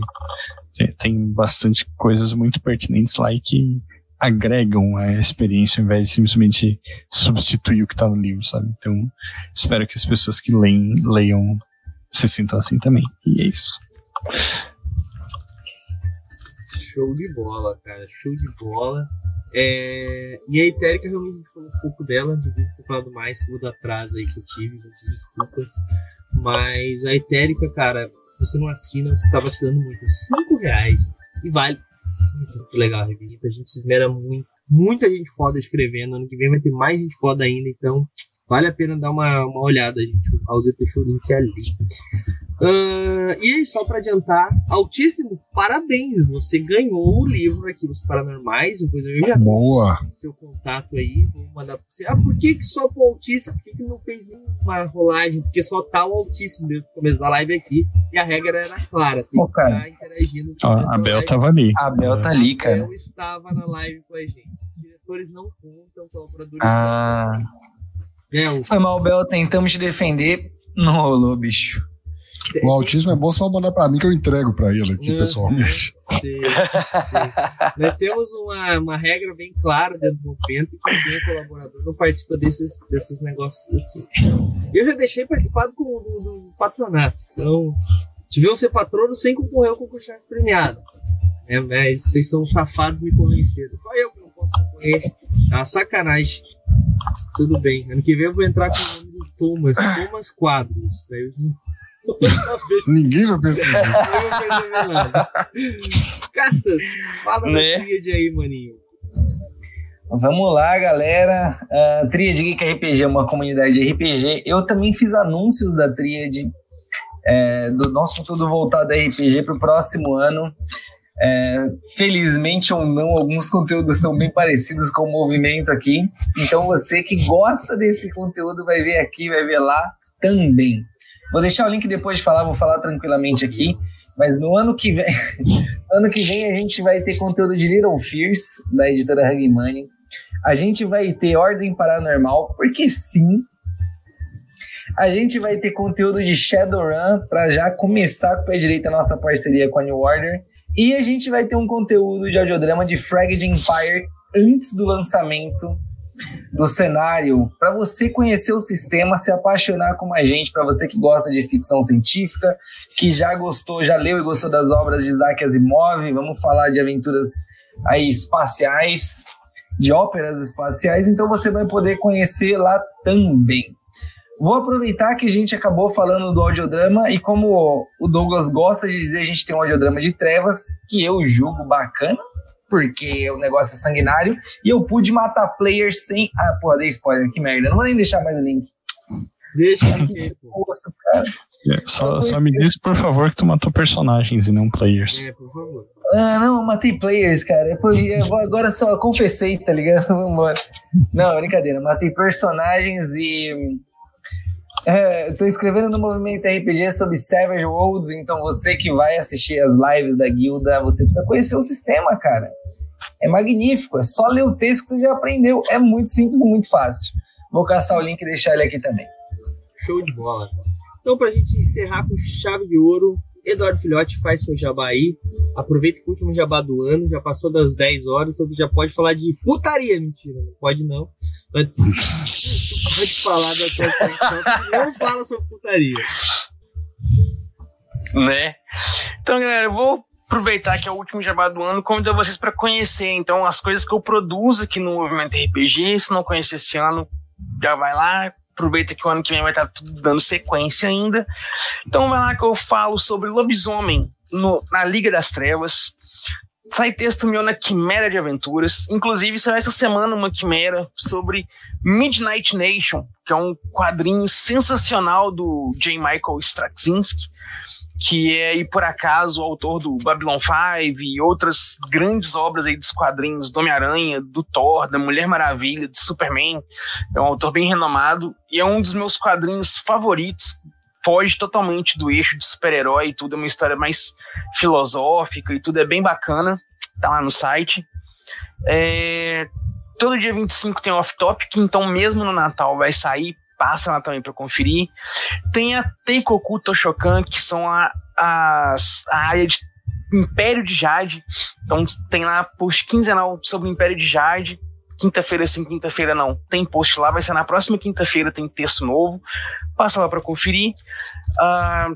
tem- bastante coisas muito pertinentes lá e que agregam a experiência ao invés de simplesmente substituir o que tá no livro, sabe? Então, espero que as pessoas que leem, leiam se sintam assim também. E é isso. Show de bola, cara. Show de bola. É, E a Etérica, realmente, a falou um pouco dela. Devia ter falado mais do atraso aí que eu tive, gente. Desculpas. Mas a Etérica, cara, você não assina, você tá vacilando muito. Cinco reais. E vale. Muito legal a revista. A gente se esmera muito. Muita gente foda escrevendo. Ano que vem vai ter mais gente foda ainda. Então, vale a pena dar uma, uma olhada, gente. O Raulzito deixou o link ali. Ah, e aí, só pra adiantar, Altíssimo, parabéns! Você ganhou o livro Arquivos Paranormais, depois eu já Boa. seu contato aí, vou mandar pra você. Ah, por que, que só pro Altíssimo? Por que, que não fez nenhuma rolagem? Porque só tá o Altíssimo desde o começo da live aqui, e a regra era clara, tem Pô, que cara. estar interagindo. com a da Bel live. tava ali. A Bel tá ali, A cara. Bel estava na live com a gente. Os diretores não contam, colaboradores Ah. não contam. Bel, Foi mal, Bel, tentamos te defender. Não rolou, bicho. O autismo é bom só mandar pra mim que eu entrego pra ele aqui Uhum. pessoalmente. Sim, sim. Nós temos uma, uma regra bem clara dentro do movimento que quem é colaborador não participa desses, desses negócios assim. Eu já deixei participar do, do, do patronato. Então, deviam ser patrono sem concorrer ao concurso premiado. É, mas vocês são safados me convenceram. Só eu que não posso concorrer. É uma sacanagem. Tudo bem. Ano que vem eu vou entrar com o nome do Thomas. Thomas Quadros. Daí eu Ninguém vai pensar. Castas, fala Né? da tríade aí, maninho. Vamos lá, galera. Uh, Tríade Geek RPG é uma comunidade de RPG. Eu também fiz anúncios da Tríade, é, do nosso conteúdo voltado a RPG para o próximo ano. É, felizmente ou não, alguns conteúdos são bem parecidos com o movimento aqui. Então você que gosta desse conteúdo vai ver aqui, vai ver lá também. Vou deixar o link depois de falar, vou falar tranquilamente aqui. Mas no ano que vem, ano que vem a gente vai ter conteúdo de Little Fears, da editora Hug Money. A gente vai ter Ordem Paranormal, porque sim. A gente vai ter conteúdo de Shadowrun para já começar com o pé direito a nossa parceria com a New Order. E a gente vai ter um conteúdo de audiodrama de Fragged Empire antes do lançamento do cenário, para você conhecer o sistema, se apaixonar como a gente, para você que gosta de ficção científica, que já gostou, já leu e gostou das obras de Isaac Asimov, vamos falar de aventuras aí espaciais, de óperas espaciais, então você vai poder conhecer lá também. Vou aproveitar que a gente acabou falando do audiodrama e como o Douglas gosta de dizer, a gente tem um audiodrama de trevas que eu julgo bacana, porque o negócio é sanguinário, e eu pude matar players sem. Ah, porra, dei spoiler, que merda. Não vou nem deixar mais o link. Deixa aqui, pô. Posto, cara. É, Só, só me diz, por favor, que tu matou personagens e não players. É, por favor. Ah, não, eu matei players, cara. Depois, eu vou- agora só confessei, tá ligado? Vambora. Não, brincadeira. Matei personagens e. É, tô escrevendo no movimento RPG sobre Savage Worlds, então você que vai assistir as lives da guilda, você precisa conhecer o sistema, cara. É magnífico, é só ler o texto que você já aprendeu. É muito simples e muito fácil. Vou caçar o link e deixar ele aqui também. Show de bola. Então, pra gente encerrar com chave de ouro, Eduardo Filhote faz teu jabá aí. Aproveita que o último jabá do ano já passou das 10 horas, então já pode falar de putaria. Mentira, não pode não. Mas pode falar da tua secção que não fala sobre putaria. né? Então, galera, eu vou aproveitar que é o último jabá do ano, convidar vocês para conhecer, então, as coisas que eu produzo aqui no Movimento RPG. Se não conhecer esse ano, já vai lá. Aproveita que o ano que vem vai estar tudo dando sequência ainda. Então, vai lá que eu falo sobre lobisomem no- na Liga das Trevas. Sai texto meu na Quimera de Aventuras. Inclusive, saiu essa semana uma quimera sobre Midnight Nation, que é um quadrinho sensacional do J. Michael Straczynski, que é, e por acaso, o autor do Babylon 5 e outras grandes obras aí dos quadrinhos do Homem-Aranha, do Thor, da Mulher Maravilha, do Superman. É um autor bem renomado e é um dos meus quadrinhos favoritos. Foge totalmente do eixo de super-herói e tudo, é uma história mais filosófica e tudo é bem bacana. Tá lá no site. É, todo dia 25 tem off-topic, então mesmo no Natal vai sair, passa lá também para conferir. Tem a Teikoku Toshokan, que são a, a área de Império de Jade. Então tem lá post quinzenal sobre o Império de Jade. Quinta-feira sim, quinta-feira não. Tem post lá, vai ser na próxima quinta-feira, tem texto novo. Passa lá para conferir. Ah,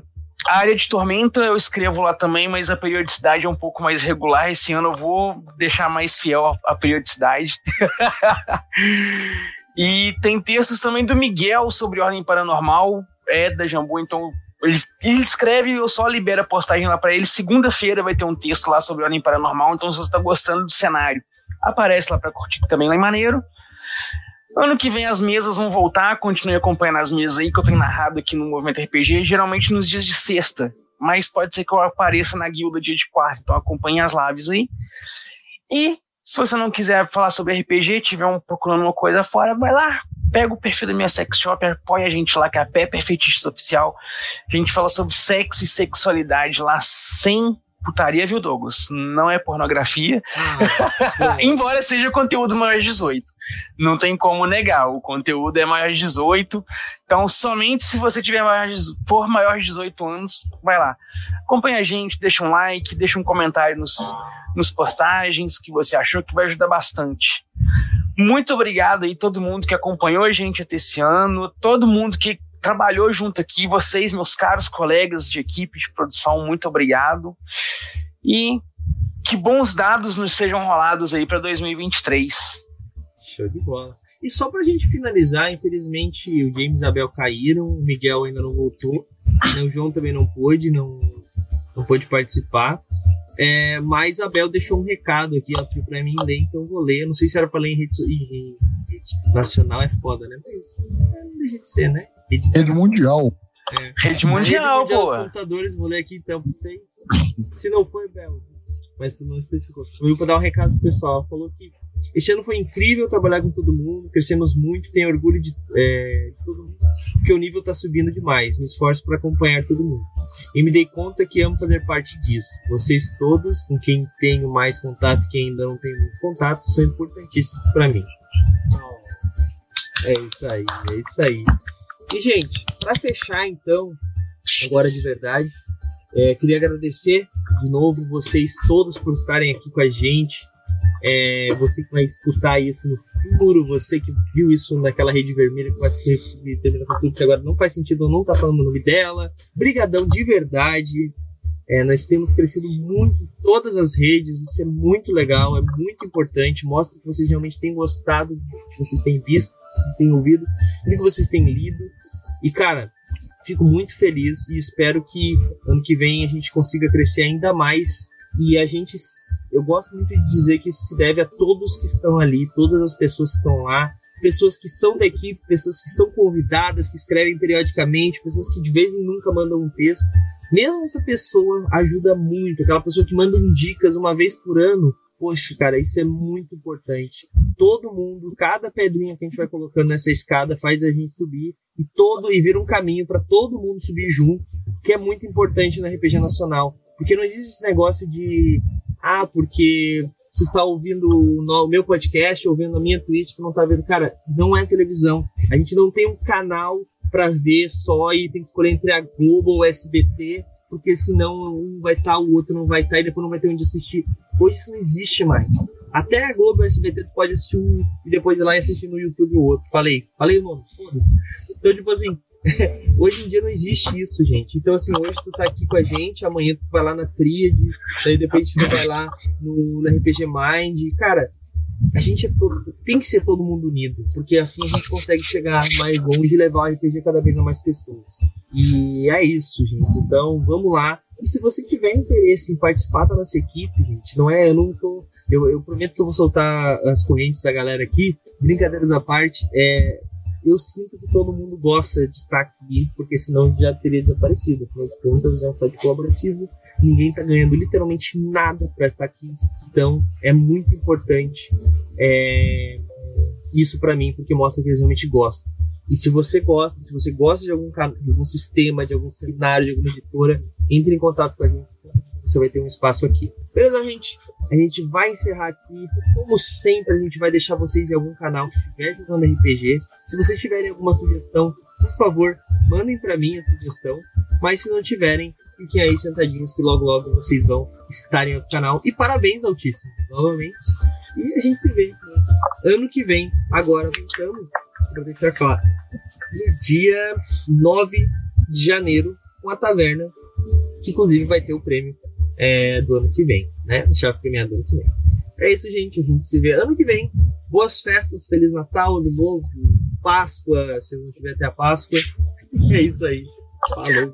a área de Tormenta eu escrevo lá também, mas a periodicidade é um pouco mais regular. Esse ano eu vou deixar mais fiel à periodicidade. e tem textos também do Miguel sobre Ordem Paranormal, é da Jambu, então ele, ele escreve, eu só libero a postagem lá para ele. Segunda-feira vai ter um texto lá sobre Ordem Paranormal, então se você está gostando do cenário, aparece lá para curtir também lá em Maneiro. Ano que vem as mesas vão voltar, continue acompanhando as mesas aí que eu tenho narrado aqui no Movimento RPG, geralmente nos dias de sexta, mas pode ser que eu apareça na guilda dia de quarta, então acompanhe as lives aí. E se você não quiser falar sobre RPG, tiver um, procurando uma coisa fora, vai lá, pega o perfil da minha sex shop, apoia a gente lá, que é a Pepper Fetichista Oficial. A gente fala sobre sexo e sexualidade lá sem putaria, viu, Douglas? Não é pornografia. Ah, Embora seja conteúdo maior de 18. Não tem como negar, o conteúdo é maior de 18. Então, somente se você tiver maior de, for maior de 18 anos, vai lá. Acompanha a gente, deixa um like, deixa um comentário nos, nos postagens que você achou que vai ajudar bastante. Muito obrigado aí todo mundo que acompanhou a gente até esse ano, todo mundo que trabalhou junto aqui, vocês, meus caros colegas de equipe de produção, muito obrigado. E que bons dados nos sejam rolados aí para 2023. Show de bola. E só pra gente finalizar, infelizmente o James e a Abel caíram, o Miguel ainda não voltou, né, o João também não pôde, não, não pôde participar. É, mas a Abel deixou um recado aqui, pediu pra mim ler, então vou ler. Eu não sei se era pra ler em rede, em- rede nacional, é foda, né? Mas não deixa de ser, né? Rede, Rede mundial. Rede Na mundial, rede mundial pô. computadores, vou ler aqui então pra vocês. Se não foi, Bel. Mas tu não especificou. Eu vim pra dar um recado pro pessoal. Falou que esse ano foi incrível trabalhar com todo mundo, crescemos muito, tenho orgulho de, é, de todo mundo, porque o nível tá subindo demais. Me esforço para acompanhar todo mundo. E me dei conta que amo fazer parte disso. Vocês todos, com quem tenho mais contato e quem ainda não tenho muito contato, são importantíssimos para mim. É isso aí, é isso aí. E, gente, para fechar então, agora de verdade, é, queria agradecer de novo vocês todos por estarem aqui com a gente. É, você que vai escutar isso no futuro, você que viu isso naquela rede vermelha que vai se terminar com tudo, que agora não faz sentido eu não estar falando o nome dela. Brigadão de verdade. É, nós temos crescido muito em todas as redes, isso é muito legal, é muito importante. Mostra que vocês realmente têm gostado do que vocês têm visto, que vocês têm ouvido, do que vocês têm lido. E, cara, fico muito feliz e espero que ano que vem a gente consiga crescer ainda mais. E a gente, eu gosto muito de dizer que isso se deve a todos que estão ali, todas as pessoas que estão lá, pessoas que são da equipe, pessoas que são convidadas, que escrevem periodicamente, pessoas que de vez em nunca mandam um texto. Mesmo essa pessoa ajuda muito, aquela pessoa que manda um dicas uma vez por ano. Poxa, cara, isso é muito importante. Todo mundo, cada pedrinha que a gente vai colocando nessa escada faz a gente subir e todo e vira um caminho para todo mundo subir junto, que é muito importante na RPG nacional, porque não existe esse negócio de ah, porque tu tá ouvindo o meu podcast, ouvindo a minha Twitch, tu não tá vendo. Cara, não é televisão. A gente não tem um canal para ver só e tem que escolher entre a Globo ou o SBT, porque senão um vai estar, tá, o outro não vai estar tá, e depois não vai ter onde assistir. Hoje isso não existe mais. Até a Globo SBT tu pode assistir um e depois ir lá e assistir no YouTube o outro. Falei, falei o nome, foda-se. Então, tipo assim, hoje em dia não existe isso, gente. Então, assim, hoje tu tá aqui com a gente, amanhã tu vai lá na Tríade, daí depois tu vai lá no, na RPG Mind. Cara, a gente é todo, tem que ser todo mundo unido, porque assim a gente consegue chegar mais longe e levar o RPG cada vez a mais pessoas. E é isso, gente. Então, vamos lá. E se você tiver interesse em participar da nossa equipe, gente, não é, eu não tô, eu, eu prometo que eu vou soltar as correntes da galera aqui, brincadeiras à parte, é, eu sinto que todo mundo gosta de estar aqui, porque senão já teria desaparecido. Afinal de contas, é um site colaborativo, ninguém está ganhando literalmente nada para estar aqui. Então, é muito importante é, isso para mim, porque mostra que eles realmente gostam. E se você gosta, se você gosta de algum, de algum sistema, de algum seminário, de alguma editora, entre em contato com a gente. Você vai ter um espaço aqui. Beleza, gente? A gente vai encerrar aqui. Como sempre, a gente vai deixar vocês em algum canal que estiver jogando RPG. Se vocês tiverem alguma sugestão, por favor, mandem para mim a sugestão. Mas se não tiverem, fiquem aí sentadinhos que logo logo vocês vão estar em outro canal. E parabéns, Altíssimo, novamente. E a gente se vê né? ano que vem. Agora voltamos, para deixar claro, dia 9 de janeiro, com a taverna, que inclusive vai ter o prêmio é, do ano que vem, né? Chave premiado do ano que vem. É isso, gente. A gente se vê ano que vem. Boas festas, Feliz Natal, Ano Novo, Páscoa, se não tiver até a Páscoa. É isso aí. Falou.